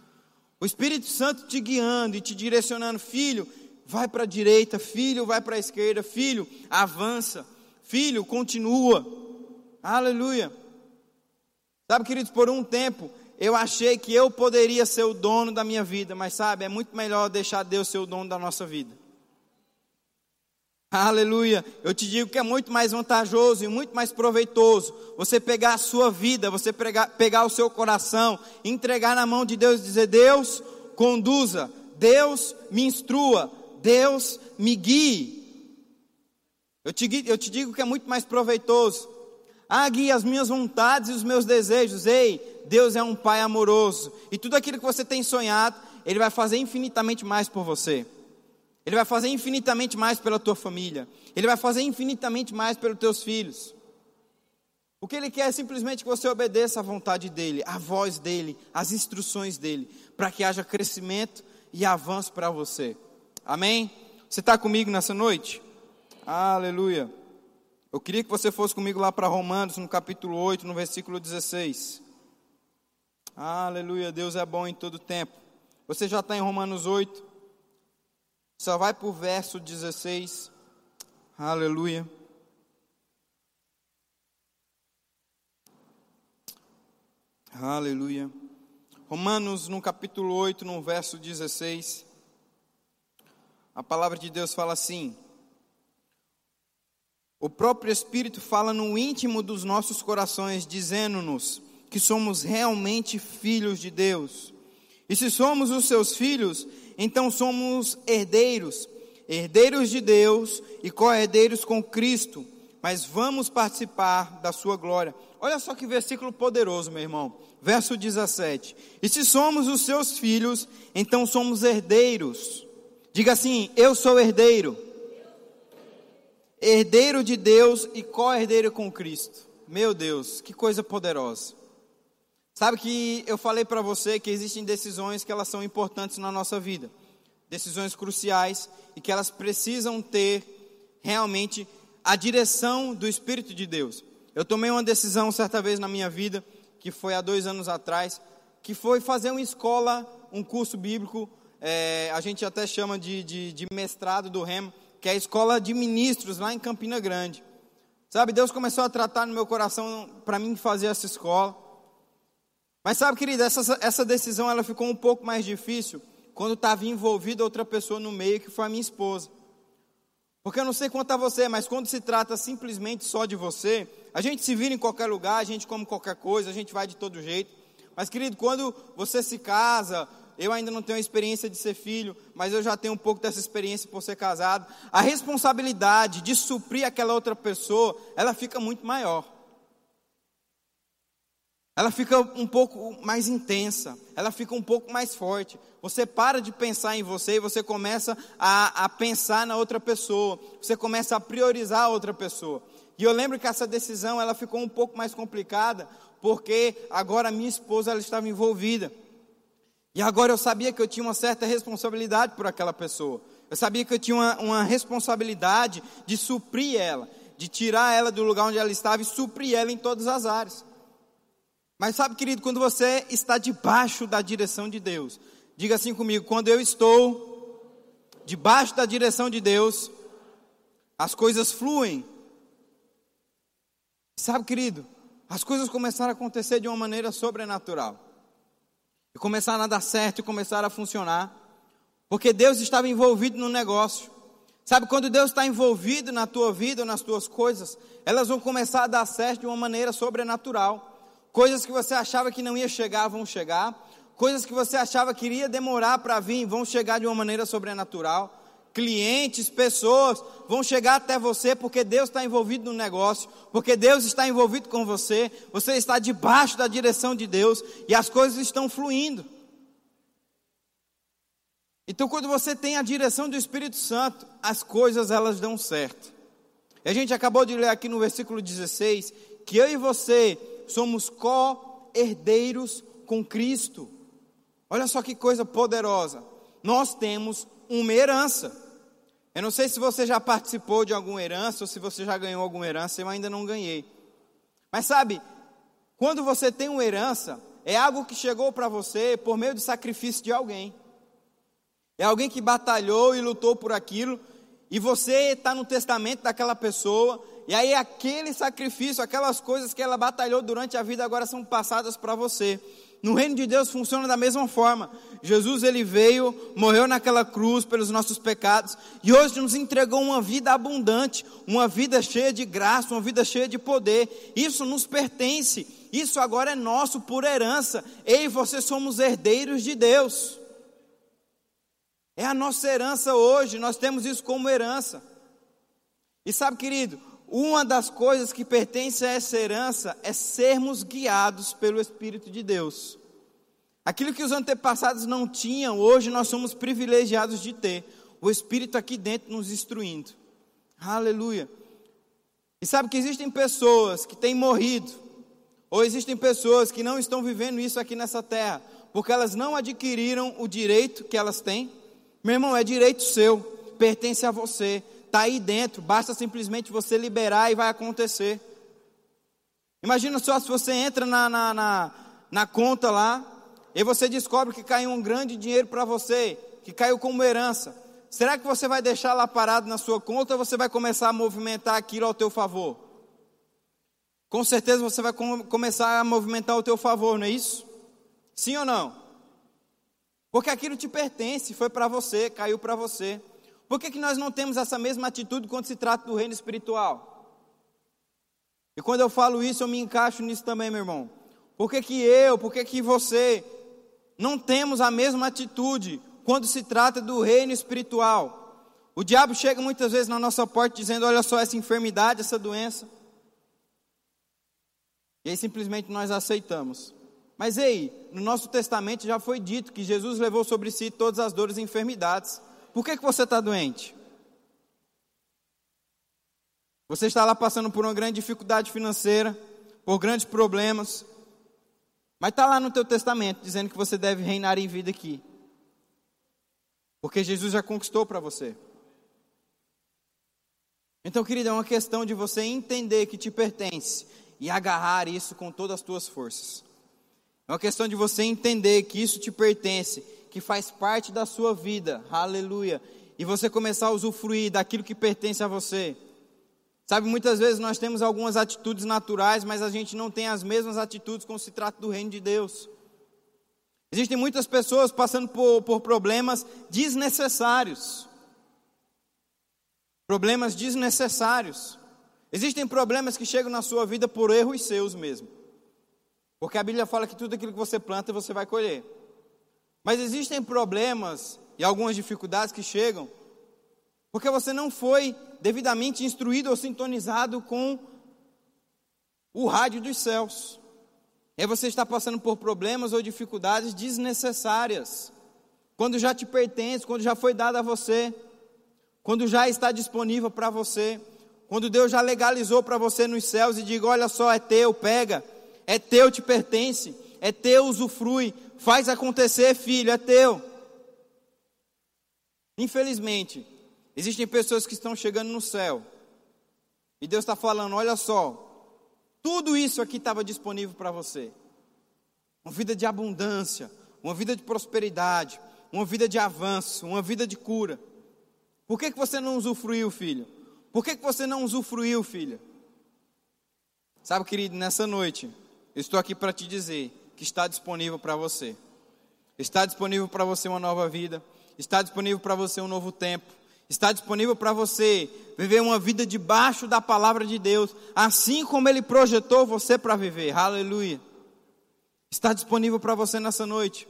O Espírito Santo te guiando e te direcionando, filho, vai para a direita, filho, vai para a esquerda, filho, avança, filho, continua. Aleluia. Sabe, queridos, por um tempo eu achei que eu poderia ser o dono da minha vida, mas sabe, é muito melhor deixar Deus ser o dono da nossa vida. Aleluia. Eu te digo que é muito mais vantajoso e muito mais proveitoso você pegar a sua vida, você pegar, pegar o seu coração, entregar na mão de Deus e dizer: Deus, conduza, Deus me instrua, Deus me guie. Eu te, eu te digo que é muito mais proveitoso. Ah, guia as minhas vontades e os meus desejos. Ei, Deus é um Pai amoroso. E tudo aquilo que você tem sonhado, Ele vai fazer infinitamente mais por você. Ele vai fazer infinitamente mais pela tua família. Ele vai fazer infinitamente mais pelos teus filhos. O que ele quer é simplesmente que você obedeça à vontade dele, à voz dele, às instruções dele, para que haja crescimento e avanço para você. Amém? Você está comigo nessa noite? Aleluia. Eu queria que você fosse comigo lá para Romanos, no capítulo 8, no versículo 16. Aleluia, Deus é bom em todo tempo. Você já está em Romanos 8. Só vai para o verso 16. Aleluia. Aleluia. Romanos, no capítulo 8, no verso 16. A palavra de Deus fala assim: O próprio Espírito fala no íntimo dos nossos corações, dizendo-nos que somos realmente filhos de Deus. E se somos os seus filhos, então somos herdeiros, herdeiros de Deus e co-herdeiros com Cristo, mas vamos participar da sua glória. Olha só que versículo poderoso, meu irmão. Verso 17: E se somos os seus filhos, então somos herdeiros. Diga assim: Eu sou herdeiro. Herdeiro de Deus e co-herdeiro com Cristo. Meu Deus, que coisa poderosa. Sabe que eu falei para você que existem decisões que elas são importantes na nossa vida, decisões cruciais e que elas precisam ter realmente a direção do Espírito de Deus. Eu tomei uma decisão certa vez na minha vida, que foi há dois anos atrás, que foi fazer uma escola, um curso bíblico, é, a gente até chama de, de, de mestrado do Remo, que é a escola de ministros lá em Campina Grande. Sabe, Deus começou a tratar no meu coração para mim fazer essa escola. Mas sabe, querida, essa, essa decisão ela ficou um pouco mais difícil quando estava envolvida outra pessoa no meio, que foi a minha esposa. Porque eu não sei quanto a você, mas quando se trata simplesmente só de você, a gente se vira em qualquer lugar, a gente come qualquer coisa, a gente vai de todo jeito. Mas, querido, quando você se casa, eu ainda não tenho a experiência de ser filho, mas eu já tenho um pouco dessa experiência por ser casado. A responsabilidade de suprir aquela outra pessoa, ela fica muito maior. Ela fica um pouco mais intensa, ela fica um pouco mais forte. Você para de pensar em você e você começa a, a pensar na outra pessoa. Você começa a priorizar a outra pessoa. E eu lembro que essa decisão ela ficou um pouco mais complicada, porque agora minha esposa ela estava envolvida. E agora eu sabia que eu tinha uma certa responsabilidade por aquela pessoa. Eu sabia que eu tinha uma, uma responsabilidade de suprir ela, de tirar ela do lugar onde ela estava e suprir ela em todas as áreas. Mas sabe, querido, quando você está debaixo da direção de Deus, diga assim comigo: quando eu estou debaixo da direção de Deus, as coisas fluem. Sabe, querido, as coisas começaram a acontecer de uma maneira sobrenatural. E começaram a dar certo e começaram a funcionar. Porque Deus estava envolvido no negócio. Sabe, quando Deus está envolvido na tua vida nas tuas coisas, elas vão começar a dar certo de uma maneira sobrenatural. Coisas que você achava que não ia chegar, vão chegar. Coisas que você achava que iria demorar para vir, vão chegar de uma maneira sobrenatural. Clientes, pessoas vão chegar até você porque Deus está envolvido no negócio, porque Deus está envolvido com você, você está debaixo da direção de Deus e as coisas estão fluindo. Então, quando você tem a direção do Espírito Santo, as coisas elas dão certo. A gente acabou de ler aqui no versículo 16 que eu e você somos co-herdeiros com Cristo. Olha só que coisa poderosa. Nós temos uma herança. Eu não sei se você já participou de alguma herança ou se você já ganhou alguma herança, eu ainda não ganhei. Mas sabe, quando você tem uma herança, é algo que chegou para você por meio do sacrifício de alguém. É alguém que batalhou e lutou por aquilo, e você está no testamento daquela pessoa, e aí aquele sacrifício, aquelas coisas que ela batalhou durante a vida agora são passadas para você. No reino de Deus funciona da mesma forma. Jesus ele veio, morreu naquela cruz pelos nossos pecados e hoje nos entregou uma vida abundante, uma vida cheia de graça, uma vida cheia de poder. Isso nos pertence. Isso agora é nosso por herança. Eu e você somos herdeiros de Deus. É a nossa herança hoje, nós temos isso como herança. E sabe, querido, uma das coisas que pertence a essa herança é sermos guiados pelo Espírito de Deus. Aquilo que os antepassados não tinham, hoje nós somos privilegiados de ter. O Espírito aqui dentro nos instruindo. Aleluia. E sabe que existem pessoas que têm morrido, ou existem pessoas que não estão vivendo isso aqui nessa terra, porque elas não adquiriram o direito que elas têm. Meu irmão, é direito seu, pertence a você está aí dentro, basta simplesmente você liberar e vai acontecer. Imagina só se você entra na, na, na, na conta lá, e você descobre que caiu um grande dinheiro para você, que caiu como herança. Será que você vai deixar lá parado na sua conta ou você vai começar a movimentar aquilo ao teu favor? Com certeza você vai com, começar a movimentar ao teu favor, não é isso? Sim ou não? Porque aquilo te pertence, foi para você, caiu para você. Por que, que nós não temos essa mesma atitude quando se trata do reino espiritual? E quando eu falo isso, eu me encaixo nisso também, meu irmão. Por que, que eu, por que, que você não temos a mesma atitude quando se trata do reino espiritual? O diabo chega muitas vezes na nossa porta dizendo: Olha só essa enfermidade, essa doença. E aí simplesmente nós aceitamos. Mas ei, no nosso testamento já foi dito que Jesus levou sobre si todas as dores e enfermidades. Por que, que você está doente? Você está lá passando por uma grande dificuldade financeira, por grandes problemas, mas está lá no teu testamento dizendo que você deve reinar em vida aqui. Porque Jesus já conquistou para você. Então, querido, é uma questão de você entender que te pertence e agarrar isso com todas as tuas forças. É uma questão de você entender que isso te pertence que faz parte da sua vida, aleluia, e você começar a usufruir daquilo que pertence a você. Sabe, muitas vezes nós temos algumas atitudes naturais, mas a gente não tem as mesmas atitudes quando se trata do reino de Deus. Existem muitas pessoas passando por, por problemas desnecessários. Problemas desnecessários. Existem problemas que chegam na sua vida por erros seus mesmo. Porque a Bíblia fala que tudo aquilo que você planta você vai colher. Mas existem problemas e algumas dificuldades que chegam porque você não foi devidamente instruído ou sintonizado com o rádio dos céus. E aí você está passando por problemas ou dificuldades desnecessárias. Quando já te pertence, quando já foi dado a você, quando já está disponível para você, quando Deus já legalizou para você nos céus e diga: olha só, é teu, pega, é teu, te pertence, é teu, usufrui, faz acontecer, filho, é teu. Infelizmente, existem pessoas que estão chegando no céu e Deus está falando: olha só, tudo isso aqui estava disponível para você. Uma vida de abundância, uma vida de prosperidade, uma vida de avanço, uma vida de cura. Por que, que você não usufruiu, filho? Por que, que você não usufruiu, filha? Sabe, querido, nessa noite, eu estou aqui para te dizer que está disponível para você. Está disponível para você uma nova vida. Está disponível para você um novo tempo. Está disponível para você viver uma vida debaixo da palavra de Deus, assim como Ele projetou você para viver. Aleluia. Está disponível para você nessa noite.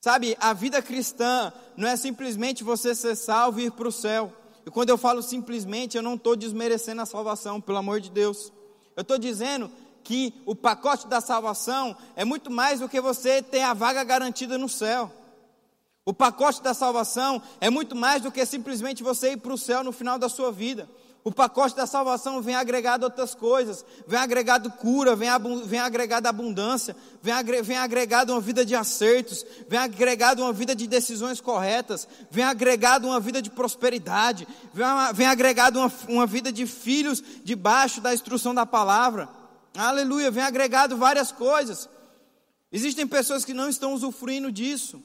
Sabe, a vida cristã não é simplesmente você ser salvo e ir para o céu. E quando eu falo simplesmente, eu não estou desmerecendo a salvação, pelo amor de Deus. Eu estou dizendo que o pacote da salvação é muito mais do que você ter a vaga garantida no céu. O pacote da salvação é muito mais do que simplesmente você ir para o céu no final da sua vida. O pacote da salvação vem agregado outras coisas, vem agregado cura, vem, vem agregado abundância, vem, agre vem agregado uma vida de acertos, vem agregado uma vida de decisões corretas, vem agregado uma vida de prosperidade, vem, vem agregado uma, uma vida de filhos debaixo da instrução da palavra. Aleluia, vem agregado várias coisas. Existem pessoas que não estão usufruindo disso.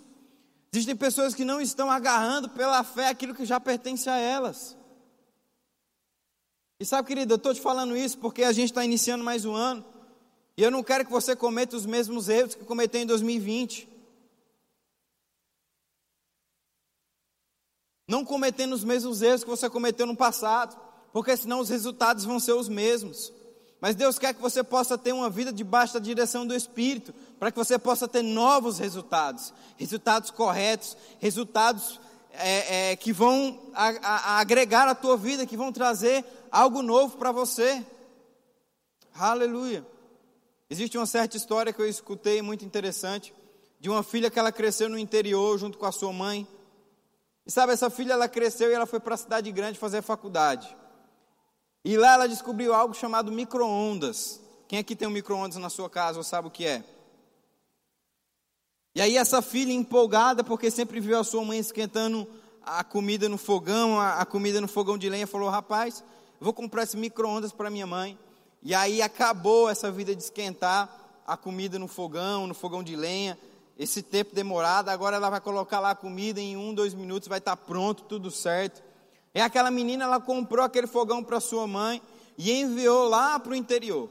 Existem pessoas que não estão agarrando pela fé aquilo que já pertence a elas. E sabe, querido, eu estou te falando isso porque a gente está iniciando mais um ano. E eu não quero que você cometa os mesmos erros que cometeu em 2020. Não cometendo os mesmos erros que você cometeu no passado, porque senão os resultados vão ser os mesmos. Mas Deus quer que você possa ter uma vida debaixo da direção do Espírito, para que você possa ter novos resultados, resultados corretos, resultados é, é, que vão a, a, agregar a tua vida, que vão trazer algo novo para você. Aleluia. Existe uma certa história que eu escutei muito interessante de uma filha que ela cresceu no interior junto com a sua mãe. E sabe, essa filha ela cresceu e ela foi para a cidade grande fazer faculdade. E lá ela descobriu algo chamado micro-ondas. Quem aqui tem um micro-ondas na sua casa ou sabe o que é? E aí essa filha empolgada, porque sempre viu a sua mãe esquentando a comida no fogão, a, comida no fogão de lenha, falou, rapaz, vou comprar esse micro-ondas para minha mãe. E aí acabou essa vida de esquentar a comida no fogão, no fogão de lenha, esse tempo demorado, agora ela vai colocar lá a comida em um, dois minutos, vai estar tá pronto, tudo certo. E aquela menina, ela comprou aquele fogão para sua mãe e enviou lá para o interior.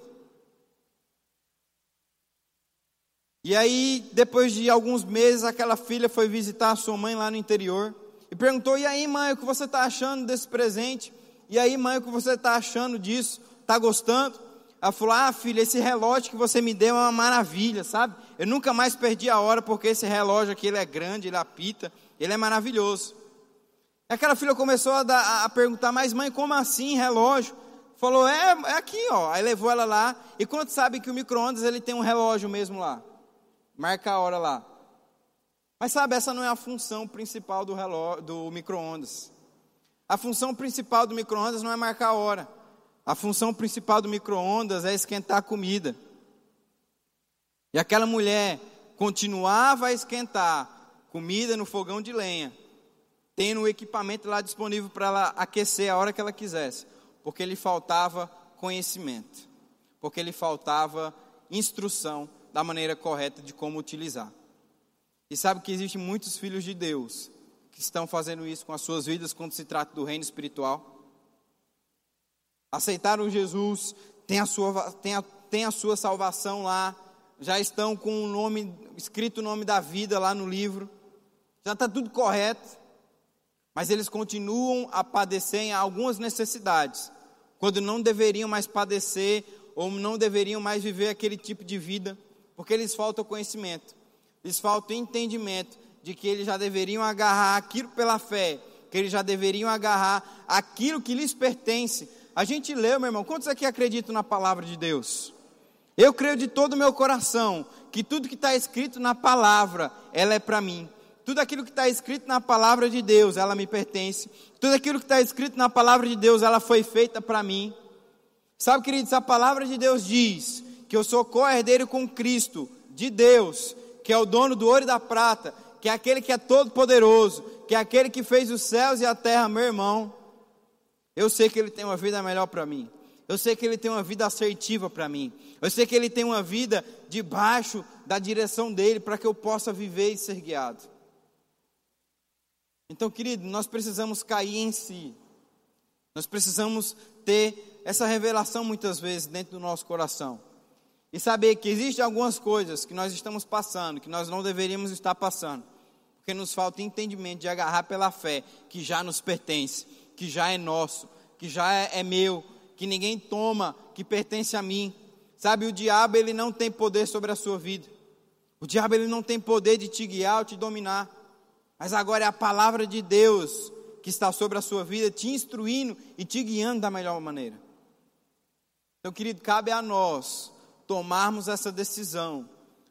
E aí, depois de alguns meses, aquela filha foi visitar a sua mãe lá no interior e perguntou: E aí, mãe, o que você está achando desse presente? E aí, mãe, o que você está achando disso? Está gostando? Ela falou: Ah, filha, esse relógio que você me deu é uma maravilha, sabe? Eu nunca mais perdi a hora porque esse relógio aqui ele é grande, ele apita, ele é maravilhoso. Aquela filha começou a, dar, a perguntar, mas mãe, como assim relógio? Falou, é, é aqui, ó. Aí levou ela lá. E quando sabe que o micro-ondas ele tem um relógio mesmo lá? Marca a hora lá. Mas sabe, essa não é a função principal do, do micro-ondas. A função principal do micro-ondas não é marcar a hora. A função principal do micro-ondas é esquentar a comida. E aquela mulher continuava a esquentar comida no fogão de lenha tendo o equipamento lá disponível para ela aquecer a hora que ela quisesse, porque lhe faltava conhecimento, porque lhe faltava instrução da maneira correta de como utilizar. E sabe que existem muitos filhos de Deus que estão fazendo isso com as suas vidas quando se trata do reino espiritual. Aceitaram Jesus, tem a sua, tem a, tem a sua salvação lá, já estão com o nome, escrito o nome da vida lá no livro, já está tudo correto, mas eles continuam a padecer em algumas necessidades, quando não deveriam mais padecer ou não deveriam mais viver aquele tipo de vida, porque lhes falta conhecimento, lhes falta entendimento de que eles já deveriam agarrar aquilo pela fé, que eles já deveriam agarrar aquilo que lhes pertence. A gente leu, meu irmão, quantos aqui acreditam na palavra de Deus? Eu creio de todo o meu coração que tudo que está escrito na palavra, ela é para mim. Tudo aquilo que está escrito na palavra de Deus, ela me pertence. Tudo aquilo que está escrito na palavra de Deus, ela foi feita para mim. Sabe, queridos, a palavra de Deus diz que eu sou co-herdeiro com Cristo, de Deus, que é o dono do ouro e da prata, que é aquele que é todo poderoso, que é aquele que fez os céus e a terra, meu irmão. Eu sei que ele tem uma vida melhor para mim. Eu sei que ele tem uma vida assertiva para mim. Eu sei que ele tem uma vida debaixo da direção dele para que eu possa viver e ser guiado. Então, querido, nós precisamos cair em si. Nós precisamos ter essa revelação muitas vezes dentro do nosso coração. E saber que existem algumas coisas que nós estamos passando, que nós não deveríamos estar passando. Porque nos falta entendimento de agarrar pela fé, que já nos pertence, que já é nosso, que já é, é meu, que ninguém toma, que pertence a mim. Sabe, o diabo ele não tem poder sobre a sua vida. O diabo ele não tem poder de te guiar ou te dominar. Mas agora é a palavra de Deus que está sobre a sua vida, te instruindo e te guiando da melhor maneira. Então, querido, cabe a nós tomarmos essa decisão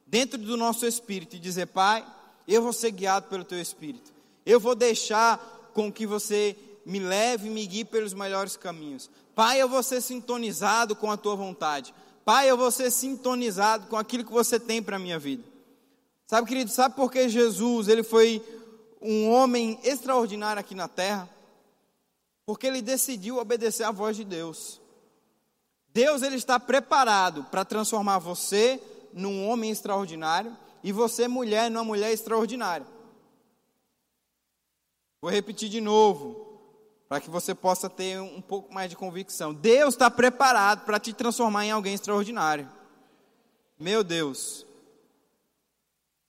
dentro do nosso espírito e dizer: Pai, eu vou ser guiado pelo teu espírito. Eu vou deixar com que você me leve e me guie pelos melhores caminhos. Pai, eu vou ser sintonizado com a tua vontade. Pai, eu vou ser sintonizado com aquilo que você tem para a minha vida. Sabe, querido, sabe por que Jesus, ele foi um homem extraordinário aqui na terra? Porque ele decidiu obedecer à voz de Deus. Deus, ele está preparado para transformar você num homem extraordinário e você, mulher, numa mulher extraordinária. Vou repetir de novo para que você possa ter um pouco mais de convicção. Deus está preparado para te transformar em alguém extraordinário. Meu Deus.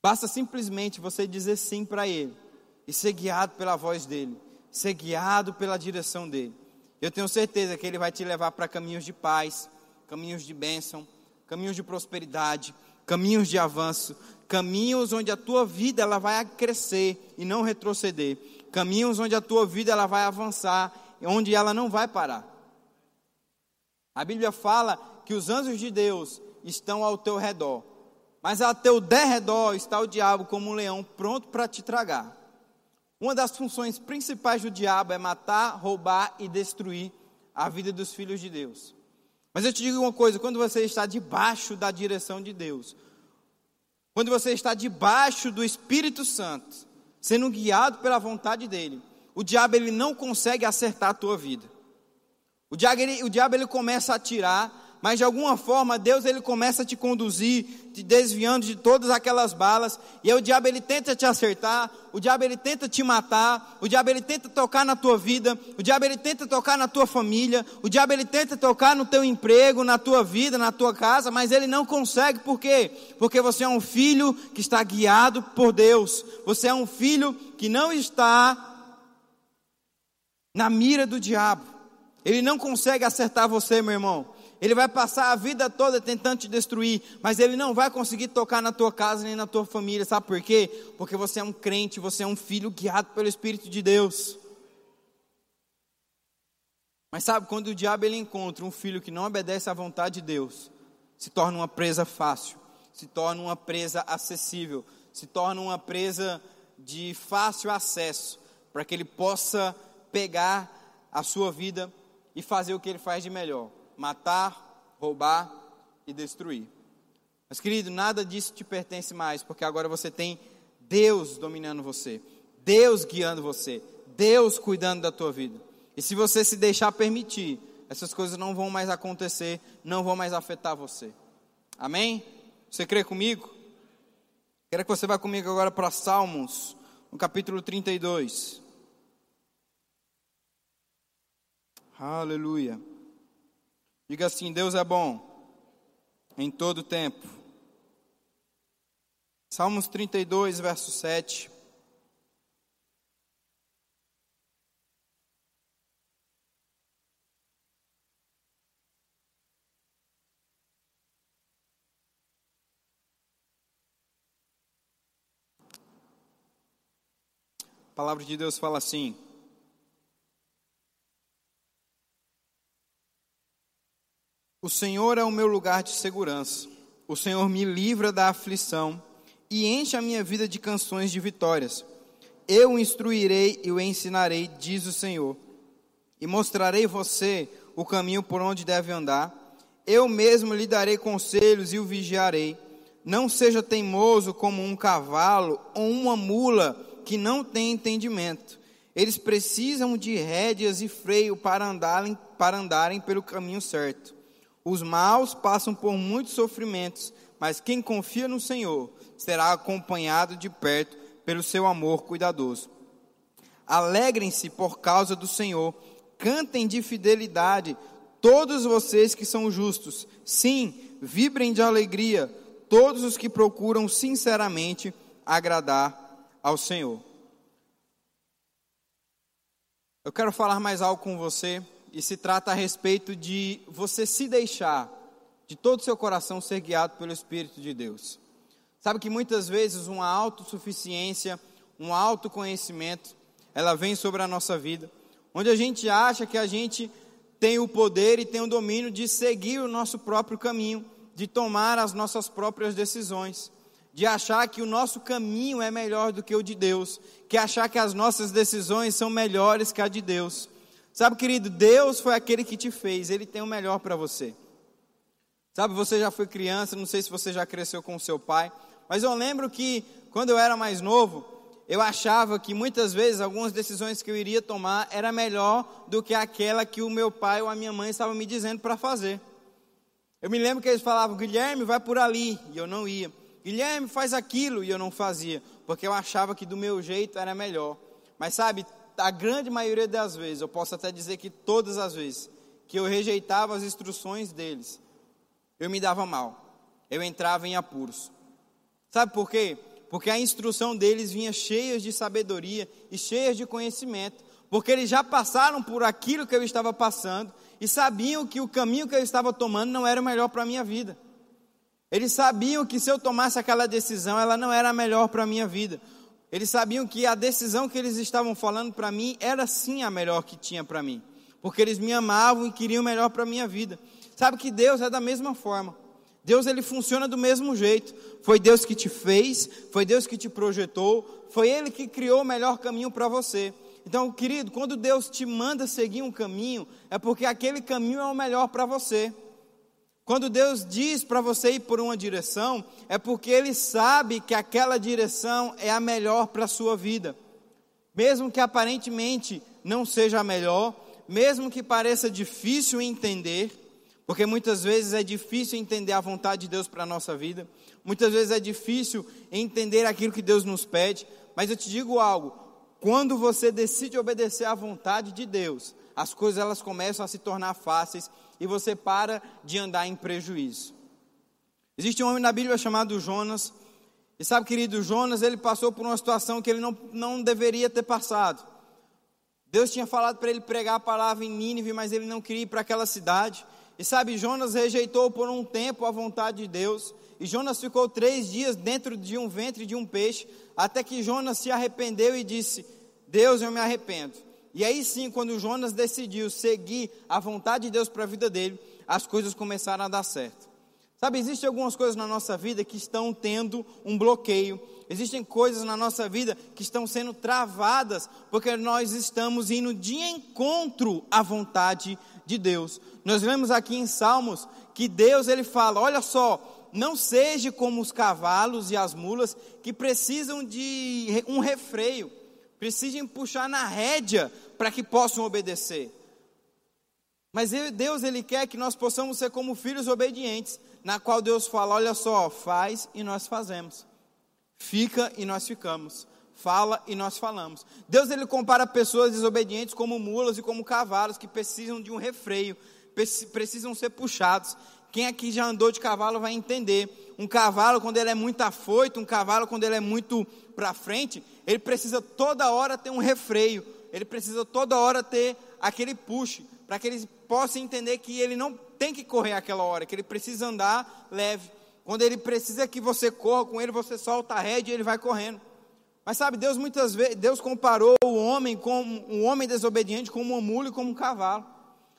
Basta simplesmente você dizer sim para Ele e ser guiado pela voz dEle, ser guiado pela direção dEle. Eu tenho certeza que Ele vai te levar para caminhos de paz, caminhos de bênção, caminhos de prosperidade, caminhos de avanço, caminhos onde a tua vida ela vai crescer e não retroceder caminhos onde a tua vida ela vai avançar, onde ela não vai parar. A Bíblia fala que os anjos de Deus estão ao teu redor, mas ao teu derredor está o diabo como um leão pronto para te tragar. Uma das funções principais do diabo é matar, roubar e destruir a vida dos filhos de Deus. Mas eu te digo uma coisa: quando você está debaixo da direção de Deus, quando você está debaixo do Espírito Santo, sendo guiado pela vontade dele, o diabo ele não consegue acertar a tua vida. O diabo ele, o diabo, ele começa a atirar, mas de alguma forma Deus ele começa a te conduzir, te desviando de todas aquelas balas, e aí o diabo ele tenta te acertar, o diabo ele tenta te matar, o diabo ele tenta tocar na tua vida, o diabo ele tenta tocar na tua família, o diabo ele tenta tocar no teu emprego, na tua vida, na tua casa, mas ele não consegue, por quê? Porque você é um filho que está guiado por Deus. Você é um filho que não está na mira do diabo. Ele não consegue acertar você, meu irmão. Ele vai passar a vida toda tentando te destruir, mas ele não vai conseguir tocar na tua casa nem na tua família. Sabe por quê? Porque você é um crente, você é um filho guiado pelo Espírito de Deus. Mas sabe, quando o diabo ele encontra um filho que não obedece à vontade de Deus, se torna uma presa fácil, se torna uma presa acessível, se torna uma presa de fácil acesso, para que ele possa pegar a sua vida e fazer o que ele faz de melhor matar, roubar e destruir. Mas, querido, nada disso te pertence mais, porque agora você tem Deus dominando você, Deus guiando você, Deus cuidando da tua vida. E se você se deixar permitir, essas coisas não vão mais acontecer, não vão mais afetar você. Amém? Você crê comigo? Quero que você vá comigo agora para Salmos, no capítulo 32. Aleluia. Diga assim: Deus é bom em todo tempo. Salmos 32, verso 7. A palavra de Deus fala assim: O Senhor é o meu lugar de segurança. O Senhor me livra da aflição e enche a minha vida de canções de vitórias. Eu o instruirei e o ensinarei, diz o Senhor, e mostrarei você o caminho por onde deve andar. Eu mesmo lhe darei conselhos e o vigiarei. Não seja teimoso como um cavalo ou uma mula que não tem entendimento. Eles precisam de rédeas e freio para andarem, para andarem pelo caminho certo. Os maus passam por muitos sofrimentos, mas quem confia no Senhor será acompanhado de perto pelo seu amor cuidadoso. Alegrem-se por causa do Senhor, cantem de fidelidade, todos vocês que são justos. Sim, vibrem de alegria, todos os que procuram sinceramente agradar ao Senhor. Eu quero falar mais algo com você e se trata a respeito de você se deixar de todo o seu coração ser guiado pelo Espírito de Deus. Sabe que muitas vezes uma autossuficiência, um autoconhecimento, ela vem sobre a nossa vida, onde a gente acha que a gente tem o poder e tem o domínio de seguir o nosso próprio caminho, de tomar as nossas próprias decisões, de achar que o nosso caminho é melhor do que o de Deus, que achar que as nossas decisões são melhores que a de Deus. Sabe, querido, Deus foi aquele que te fez, Ele tem o melhor para você. Sabe, você já foi criança, não sei se você já cresceu com seu pai, mas eu lembro que quando eu era mais novo, eu achava que muitas vezes algumas decisões que eu iria tomar era melhor do que aquela que o meu pai ou a minha mãe estavam me dizendo para fazer. Eu me lembro que eles falavam, Guilherme, vai por ali, e eu não ia. Guilherme, faz aquilo, e eu não fazia, porque eu achava que do meu jeito era melhor. Mas sabe, a grande maioria das vezes, eu posso até dizer que todas as vezes, que eu rejeitava as instruções deles, eu me dava mal. Eu entrava em apuros. Sabe por quê? Porque a instrução deles vinha cheia de sabedoria e cheia de conhecimento, porque eles já passaram por aquilo que eu estava passando e sabiam que o caminho que eu estava tomando não era o melhor para a minha vida. Eles sabiam que se eu tomasse aquela decisão, ela não era a melhor para a minha vida. Eles sabiam que a decisão que eles estavam falando para mim era sim a melhor que tinha para mim, porque eles me amavam e queriam o melhor para a minha vida. Sabe que Deus é da mesma forma. Deus ele funciona do mesmo jeito. Foi Deus que te fez, foi Deus que te projetou, foi ele que criou o melhor caminho para você. Então, querido, quando Deus te manda seguir um caminho, é porque aquele caminho é o melhor para você. Quando Deus diz para você ir por uma direção, é porque Ele sabe que aquela direção é a melhor para a sua vida. Mesmo que aparentemente não seja a melhor, mesmo que pareça difícil entender, porque muitas vezes é difícil entender a vontade de Deus para a nossa vida, muitas vezes é difícil entender aquilo que Deus nos pede, mas eu te digo algo: quando você decide obedecer à vontade de Deus, as coisas elas começam a se tornar fáceis e você para de andar em prejuízo. Existe um homem na Bíblia chamado Jonas, e sabe, querido, Jonas, ele passou por uma situação que ele não, não deveria ter passado. Deus tinha falado para ele pregar a palavra em Nínive, mas ele não queria ir para aquela cidade. E sabe, Jonas rejeitou por um tempo a vontade de Deus. E Jonas ficou três dias dentro de um ventre de um peixe, até que Jonas se arrependeu e disse: Deus, eu me arrependo. E aí sim, quando Jonas decidiu seguir a vontade de Deus para a vida dele, as coisas começaram a dar certo. Sabe, existem algumas coisas na nossa vida que estão tendo um bloqueio. Existem coisas na nossa vida que estão sendo travadas porque nós estamos indo de encontro à vontade de Deus. Nós vemos aqui em Salmos que Deus ele fala: "Olha só, não seja como os cavalos e as mulas que precisam de um refreio precisam puxar na rédea para que possam obedecer. Mas Deus ele quer que nós possamos ser como filhos obedientes, na qual Deus fala: olha só, faz e nós fazemos, fica e nós ficamos, fala e nós falamos. Deus ele compara pessoas desobedientes como mulas e como cavalos que precisam de um refreio, precisam ser puxados. Quem aqui já andou de cavalo vai entender. Um cavalo, quando ele é muito afoito, um cavalo, quando ele é muito para frente, ele precisa toda hora ter um refreio, ele precisa toda hora ter aquele push, para que ele possa entender que ele não tem que correr aquela hora, que ele precisa andar leve. Quando ele precisa que você corra com ele, você solta a rédea e ele vai correndo. Mas sabe, Deus muitas vezes, Deus comparou o homem com um homem desobediente como uma mula e como um cavalo.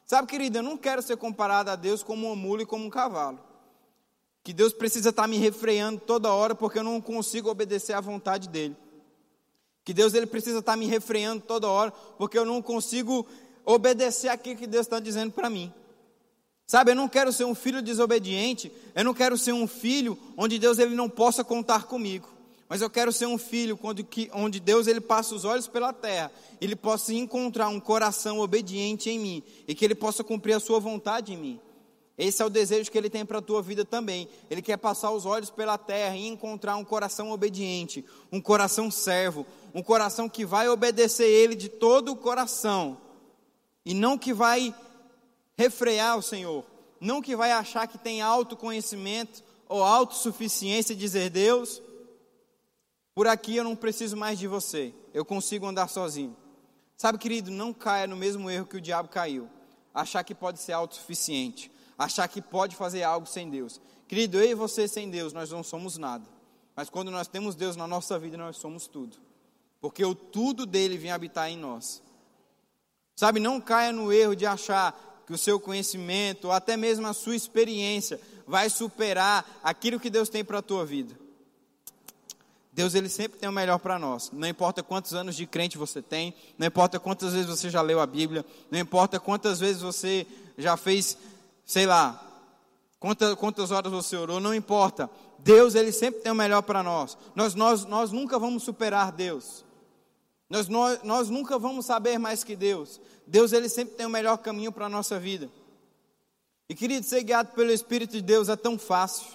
Sabe, querido, eu não quero ser comparado a Deus como uma mula e como um cavalo. Que Deus precisa estar me refreando toda hora porque eu não consigo obedecer à vontade dele. Que Deus ele precisa estar me refreando toda hora porque eu não consigo obedecer aquilo que Deus está dizendo para mim. Sabe, eu não quero ser um filho desobediente, eu não quero ser um filho onde Deus ele não possa contar comigo. Mas eu quero ser um filho onde, onde Deus ele passa os olhos pela terra, ele possa encontrar um coração obediente em mim e que ele possa cumprir a sua vontade em mim. Esse é o desejo que ele tem para a tua vida também. Ele quer passar os olhos pela terra e encontrar um coração obediente, um coração servo, um coração que vai obedecer ele de todo o coração e não que vai refrear o Senhor, não que vai achar que tem autoconhecimento ou autossuficiência e dizer: Deus, por aqui eu não preciso mais de você, eu consigo andar sozinho. Sabe, querido, não caia no mesmo erro que o diabo caiu. Achar que pode ser autossuficiente, achar que pode fazer algo sem Deus. Querido, eu e você sem Deus, nós não somos nada. Mas quando nós temos Deus na nossa vida, nós somos tudo. Porque o tudo dele vem habitar em nós. Sabe, não caia no erro de achar que o seu conhecimento, ou até mesmo a sua experiência, vai superar aquilo que Deus tem para a tua vida. Deus ele sempre tem o melhor para nós. Não importa quantos anos de crente você tem, não importa quantas vezes você já leu a Bíblia, não importa quantas vezes você já fez, sei lá, quantas, quantas horas você orou, não importa. Deus ele sempre tem o melhor para nós. Nós, nós. nós nunca vamos superar Deus. Nós, nós, nós nunca vamos saber mais que Deus. Deus ele sempre tem o melhor caminho para a nossa vida. E querido, ser guiado pelo Espírito de Deus é tão fácil.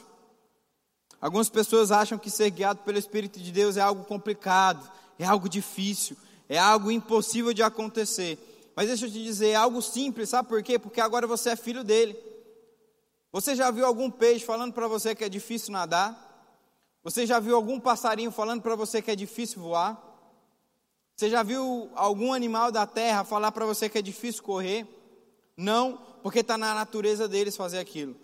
Algumas pessoas acham que ser guiado pelo Espírito de Deus é algo complicado, é algo difícil, é algo impossível de acontecer. Mas deixa eu te dizer, é algo simples, sabe por quê? Porque agora você é filho dele. Você já viu algum peixe falando para você que é difícil nadar? Você já viu algum passarinho falando para você que é difícil voar? Você já viu algum animal da terra falar para você que é difícil correr? Não, porque está na natureza deles fazer aquilo.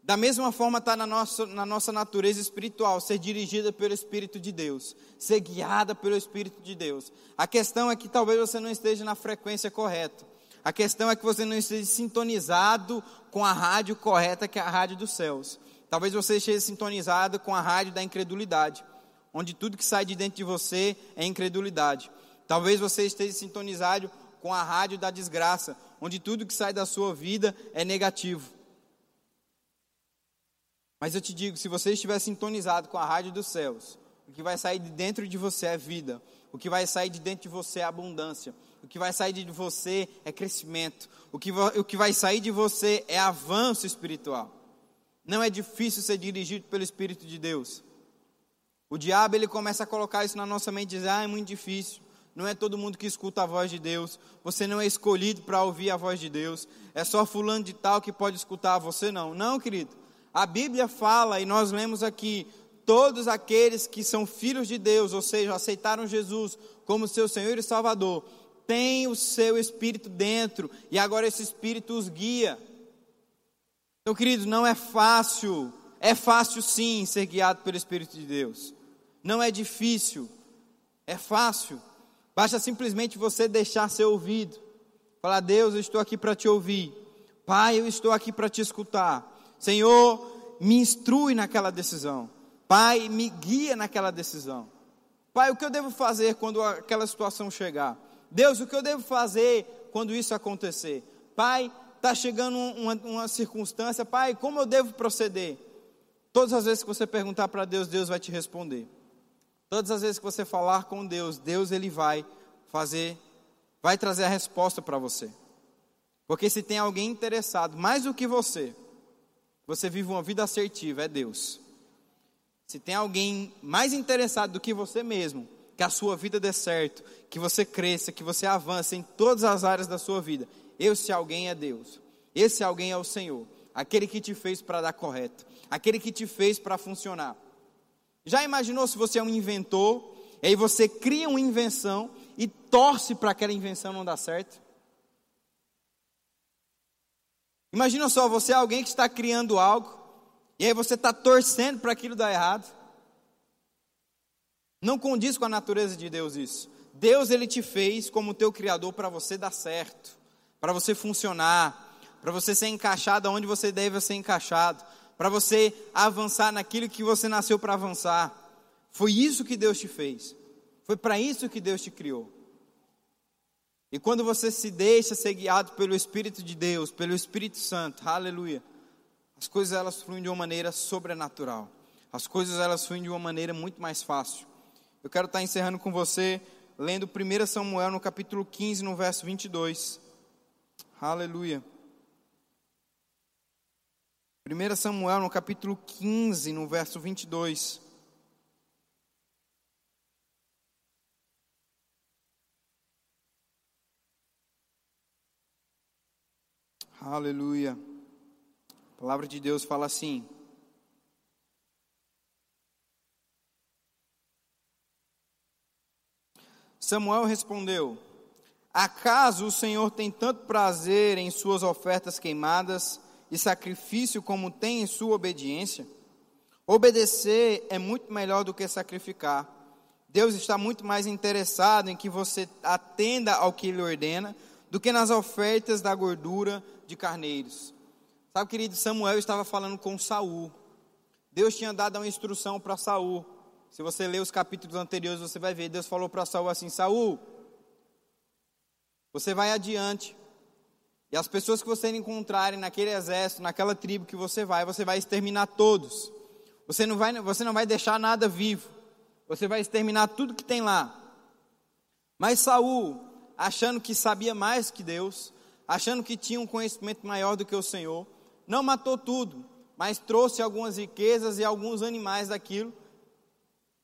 Da mesma forma está na nossa, na nossa natureza espiritual, ser dirigida pelo Espírito de Deus, ser guiada pelo Espírito de Deus. A questão é que talvez você não esteja na frequência correta. A questão é que você não esteja sintonizado com a rádio correta, que é a rádio dos céus. Talvez você esteja sintonizado com a rádio da incredulidade, onde tudo que sai de dentro de você é incredulidade. Talvez você esteja sintonizado com a rádio da desgraça, onde tudo que sai da sua vida é negativo. Mas eu te digo, se você estiver sintonizado com a rádio dos céus, o que vai sair de dentro de você é vida, o que vai sair de dentro de você é abundância, o que vai sair de você é crescimento, o que, o que vai sair de você é avanço espiritual. Não é difícil ser dirigido pelo Espírito de Deus. O diabo ele começa a colocar isso na nossa mente e diz: ah, é muito difícil. Não é todo mundo que escuta a voz de Deus. Você não é escolhido para ouvir a voz de Deus. É só fulano de tal que pode escutar você não. Não, querido. A Bíblia fala, e nós lemos aqui, todos aqueles que são filhos de Deus, ou seja, aceitaram Jesus como seu Senhor e Salvador, têm o seu Espírito dentro, e agora esse Espírito os guia. Então, queridos, não é fácil, é fácil sim ser guiado pelo Espírito de Deus, não é difícil, é fácil, basta simplesmente você deixar ser ouvido, falar: Deus, eu estou aqui para te ouvir, Pai, eu estou aqui para te escutar. Senhor, me instrui naquela decisão. Pai, me guia naquela decisão. Pai, o que eu devo fazer quando aquela situação chegar? Deus, o que eu devo fazer quando isso acontecer? Pai, está chegando uma, uma circunstância, Pai, como eu devo proceder? Todas as vezes que você perguntar para Deus, Deus vai te responder. Todas as vezes que você falar com Deus, Deus ele vai fazer, vai trazer a resposta para você. Porque se tem alguém interessado mais do que você, você vive uma vida assertiva, é Deus. Se tem alguém mais interessado do que você mesmo, que a sua vida dê certo, que você cresça, que você avance em todas as áreas da sua vida, esse alguém é Deus. Esse alguém é o Senhor, aquele que te fez para dar correto, aquele que te fez para funcionar. Já imaginou se você é um inventor, e aí você cria uma invenção e torce para aquela invenção não dar certo? Imagina só, você é alguém que está criando algo, e aí você está torcendo para aquilo dar errado. Não condiz com a natureza de Deus isso. Deus ele te fez como teu criador para você dar certo, para você funcionar, para você ser encaixado onde você deve ser encaixado, para você avançar naquilo que você nasceu para avançar. Foi isso que Deus te fez. Foi para isso que Deus te criou. E quando você se deixa ser guiado pelo Espírito de Deus, pelo Espírito Santo, aleluia, as coisas elas fluem de uma maneira sobrenatural. As coisas elas fluem de uma maneira muito mais fácil. Eu quero estar encerrando com você lendo 1 Samuel no capítulo 15, no verso 22. Aleluia. 1 Samuel no capítulo 15, no verso 22. Aleluia. A palavra de Deus fala assim: Samuel respondeu: Acaso o Senhor tem tanto prazer em suas ofertas queimadas e sacrifício como tem em sua obediência? Obedecer é muito melhor do que sacrificar. Deus está muito mais interessado em que você atenda ao que Ele ordena do que nas ofertas da gordura de carneiros. Sabe, querido, Samuel estava falando com Saul. Deus tinha dado uma instrução para Saul. Se você ler os capítulos anteriores, você vai ver. Deus falou para Saul assim: Saul, você vai adiante. E as pessoas que você encontrarem naquele exército, naquela tribo que você vai, você vai exterminar todos. Você não vai, você não vai deixar nada vivo. Você vai exterminar tudo que tem lá. Mas Saul, achando que sabia mais que Deus, achando que tinha um conhecimento maior do que o Senhor, não matou tudo, mas trouxe algumas riquezas e alguns animais daquilo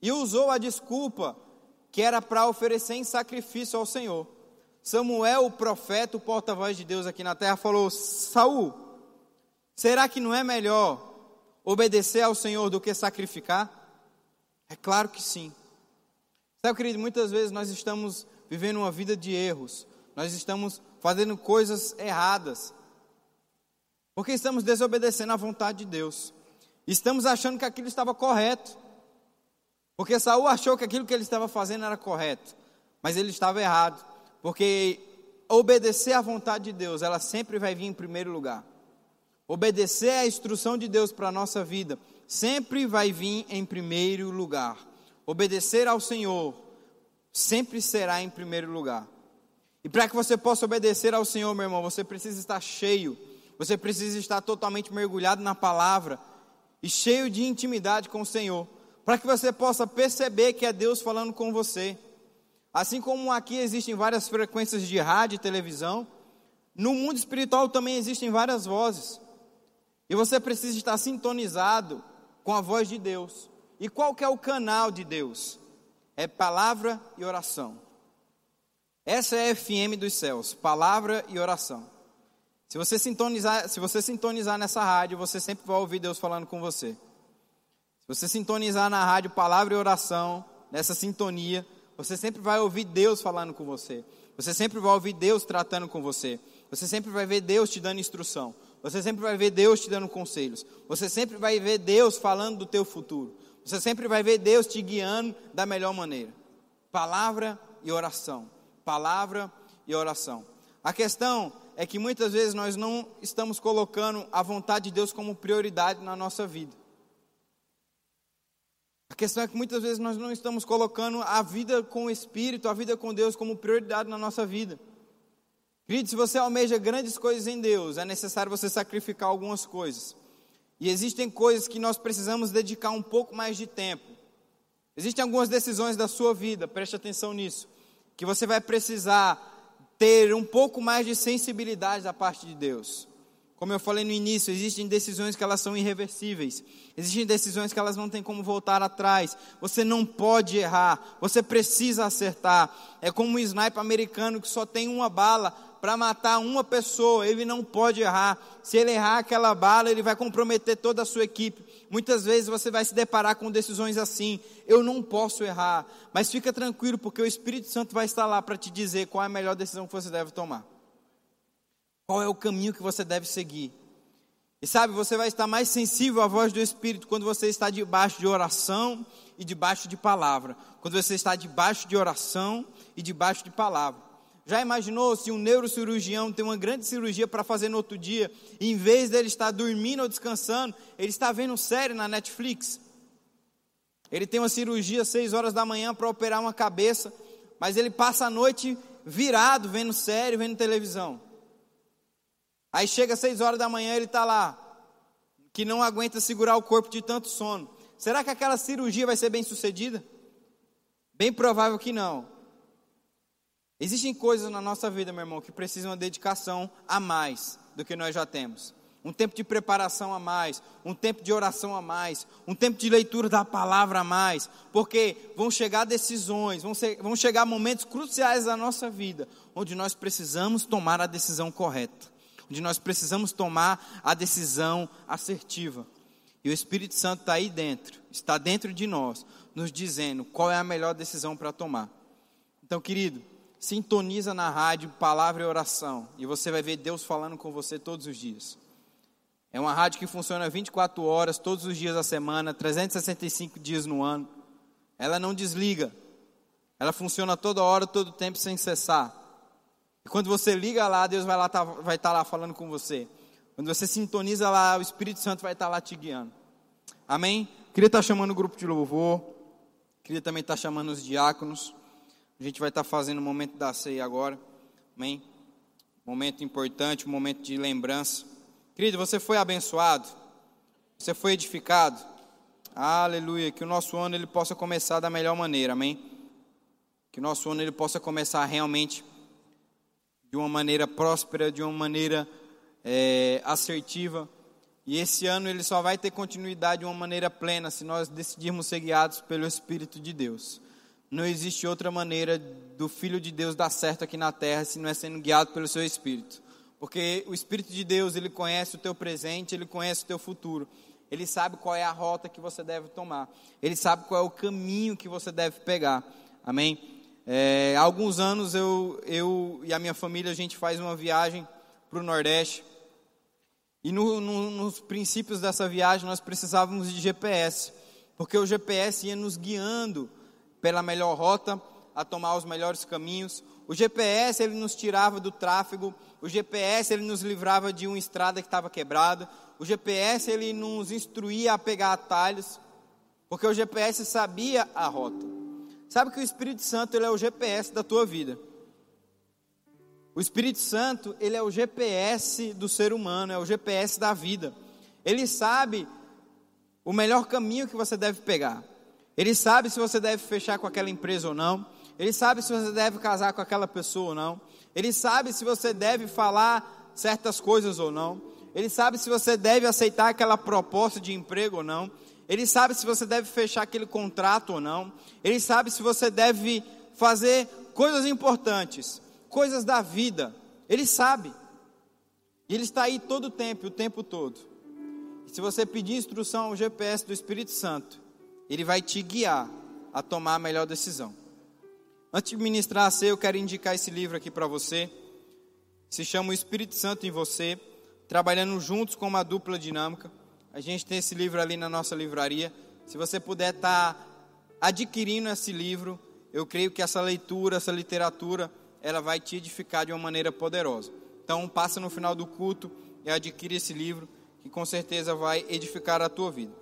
e usou a desculpa que era para oferecer em sacrifício ao Senhor. Samuel, o profeta, o porta-voz de Deus aqui na terra, falou: Saul, será que não é melhor obedecer ao Senhor do que sacrificar? É claro que sim. Sabe, querido, muitas vezes nós estamos vivendo uma vida de erros, nós estamos fazendo coisas erradas, porque estamos desobedecendo à vontade de Deus, estamos achando que aquilo estava correto. Porque Saul achou que aquilo que ele estava fazendo era correto, mas ele estava errado, porque obedecer à vontade de Deus, ela sempre vai vir em primeiro lugar. Obedecer à instrução de Deus para a nossa vida sempre vai vir em primeiro lugar. Obedecer ao Senhor sempre será em primeiro lugar. E para que você possa obedecer ao Senhor, meu irmão, você precisa estar cheio, você precisa estar totalmente mergulhado na palavra e cheio de intimidade com o Senhor para que você possa perceber que é Deus falando com você. Assim como aqui existem várias frequências de rádio e televisão, no mundo espiritual também existem várias vozes. E você precisa estar sintonizado com a voz de Deus. E qual que é o canal de Deus? É palavra e oração. Essa é a FM dos céus, palavra e oração. Se você sintonizar, se você sintonizar nessa rádio, você sempre vai ouvir Deus falando com você. Se você sintonizar na rádio palavra e oração, nessa sintonia, você sempre vai ouvir Deus falando com você. Você sempre vai ouvir Deus tratando com você. Você sempre vai ver Deus te dando instrução. Você sempre vai ver Deus te dando conselhos. Você sempre vai ver Deus falando do teu futuro. Você sempre vai ver Deus te guiando da melhor maneira. Palavra e oração. Palavra e oração. A questão é que muitas vezes nós não estamos colocando a vontade de Deus como prioridade na nossa vida. A questão é que muitas vezes nós não estamos colocando a vida com o Espírito, a vida com Deus como prioridade na nossa vida. Querido, se você almeja grandes coisas em Deus, é necessário você sacrificar algumas coisas. E existem coisas que nós precisamos dedicar um pouco mais de tempo. Existem algumas decisões da sua vida, preste atenção nisso, que você vai precisar ter um pouco mais de sensibilidade da parte de Deus. Como eu falei no início, existem decisões que elas são irreversíveis. Existem decisões que elas não têm como voltar atrás. Você não pode errar, você precisa acertar. É como um sniper americano que só tem uma bala para matar uma pessoa, ele não pode errar. Se ele errar aquela bala, ele vai comprometer toda a sua equipe. Muitas vezes você vai se deparar com decisões assim: eu não posso errar. Mas fica tranquilo, porque o Espírito Santo vai estar lá para te dizer qual é a melhor decisão que você deve tomar. Qual é o caminho que você deve seguir? E sabe, você vai estar mais sensível à voz do Espírito quando você está debaixo de oração e debaixo de palavra. Quando você está debaixo de oração e debaixo de palavra. Já imaginou se um neurocirurgião tem uma grande cirurgia para fazer no outro dia, e em vez dele estar dormindo ou descansando, ele está vendo série na Netflix? Ele tem uma cirurgia às 6 horas da manhã para operar uma cabeça, mas ele passa a noite virado, vendo série, vendo televisão. Aí chega às 6 horas da manhã, ele está lá, que não aguenta segurar o corpo de tanto sono. Será que aquela cirurgia vai ser bem sucedida? Bem provável que não. Existem coisas na nossa vida, meu irmão, que precisam de dedicação a mais do que nós já temos. Um tempo de preparação a mais, um tempo de oração a mais, um tempo de leitura da palavra a mais, porque vão chegar decisões, vão, ser, vão chegar momentos cruciais da nossa vida, onde nós precisamos tomar a decisão correta, onde nós precisamos tomar a decisão assertiva. E o Espírito Santo está aí dentro, está dentro de nós, nos dizendo qual é a melhor decisão para tomar. Então, querido, sintoniza na rádio Palavra e Oração, e você vai ver Deus falando com você todos os dias. É uma rádio que funciona 24 horas, todos os dias da semana, 365 dias no ano. Ela não desliga. Ela funciona toda hora, todo tempo, sem cessar. E quando você liga lá, Deus vai, lá, tá, vai estar tá lá falando com você. Quando você sintoniza lá, o Espírito Santo vai estar lá te guiando. Amém? Queria estar chamando o grupo de louvor. Queria também estar chamando os diáconos. A gente vai estar fazendo o momento da ceia agora. Amém? Momento importante, momento de lembrança. Querido, você foi abençoado. Você foi edificado. Aleluia. Que o nosso ano ele possa começar da melhor maneira. Amém? Que o nosso ano ele possa começar realmente de uma maneira próspera, de uma maneira é, assertiva. E esse ano ele só vai ter continuidade de uma maneira plena se nós decidirmos ser guiados pelo Espírito de Deus. Não existe outra maneira do Filho de Deus dar certo aqui na terra se não é sendo guiado pelo seu Espírito. Porque o Espírito de Deus, ele conhece o teu presente, ele conhece o teu futuro. Ele sabe qual é a rota que você deve tomar. Ele sabe qual é o caminho que você deve pegar. Amém? É, há alguns anos eu, eu e a minha família, a gente faz uma viagem para o Nordeste. E no, no, nos princípios dessa viagem nós precisávamos de GPS, porque o GPS ia nos guiando pela melhor rota, a tomar os melhores caminhos. O GPS ele nos tirava do tráfego, o GPS ele nos livrava de uma estrada que estava quebrada, o GPS ele nos instruía a pegar atalhos, porque o GPS sabia a rota. Sabe que o Espírito Santo ele é o GPS da tua vida. O Espírito Santo, ele é o GPS do ser humano, é o GPS da vida. Ele sabe o melhor caminho que você deve pegar. Ele sabe se você deve fechar com aquela empresa ou não. Ele sabe se você deve casar com aquela pessoa ou não. Ele sabe se você deve falar certas coisas ou não. Ele sabe se você deve aceitar aquela proposta de emprego ou não. Ele sabe se você deve fechar aquele contrato ou não. Ele sabe se você deve fazer coisas importantes coisas da vida. Ele sabe. E ele está aí todo o tempo, o tempo todo. E se você pedir instrução ao GPS do Espírito Santo, ele vai te guiar a tomar a melhor decisão. Antes de ministrar a ceia, eu quero indicar esse livro aqui para você. Se chama O Espírito Santo em Você, trabalhando juntos com uma dupla dinâmica. A gente tem esse livro ali na nossa livraria. Se você puder estar tá adquirindo esse livro, eu creio que essa leitura, essa literatura ela vai te edificar de uma maneira poderosa. Então, passa no final do culto e adquire esse livro, que com certeza vai edificar a tua vida.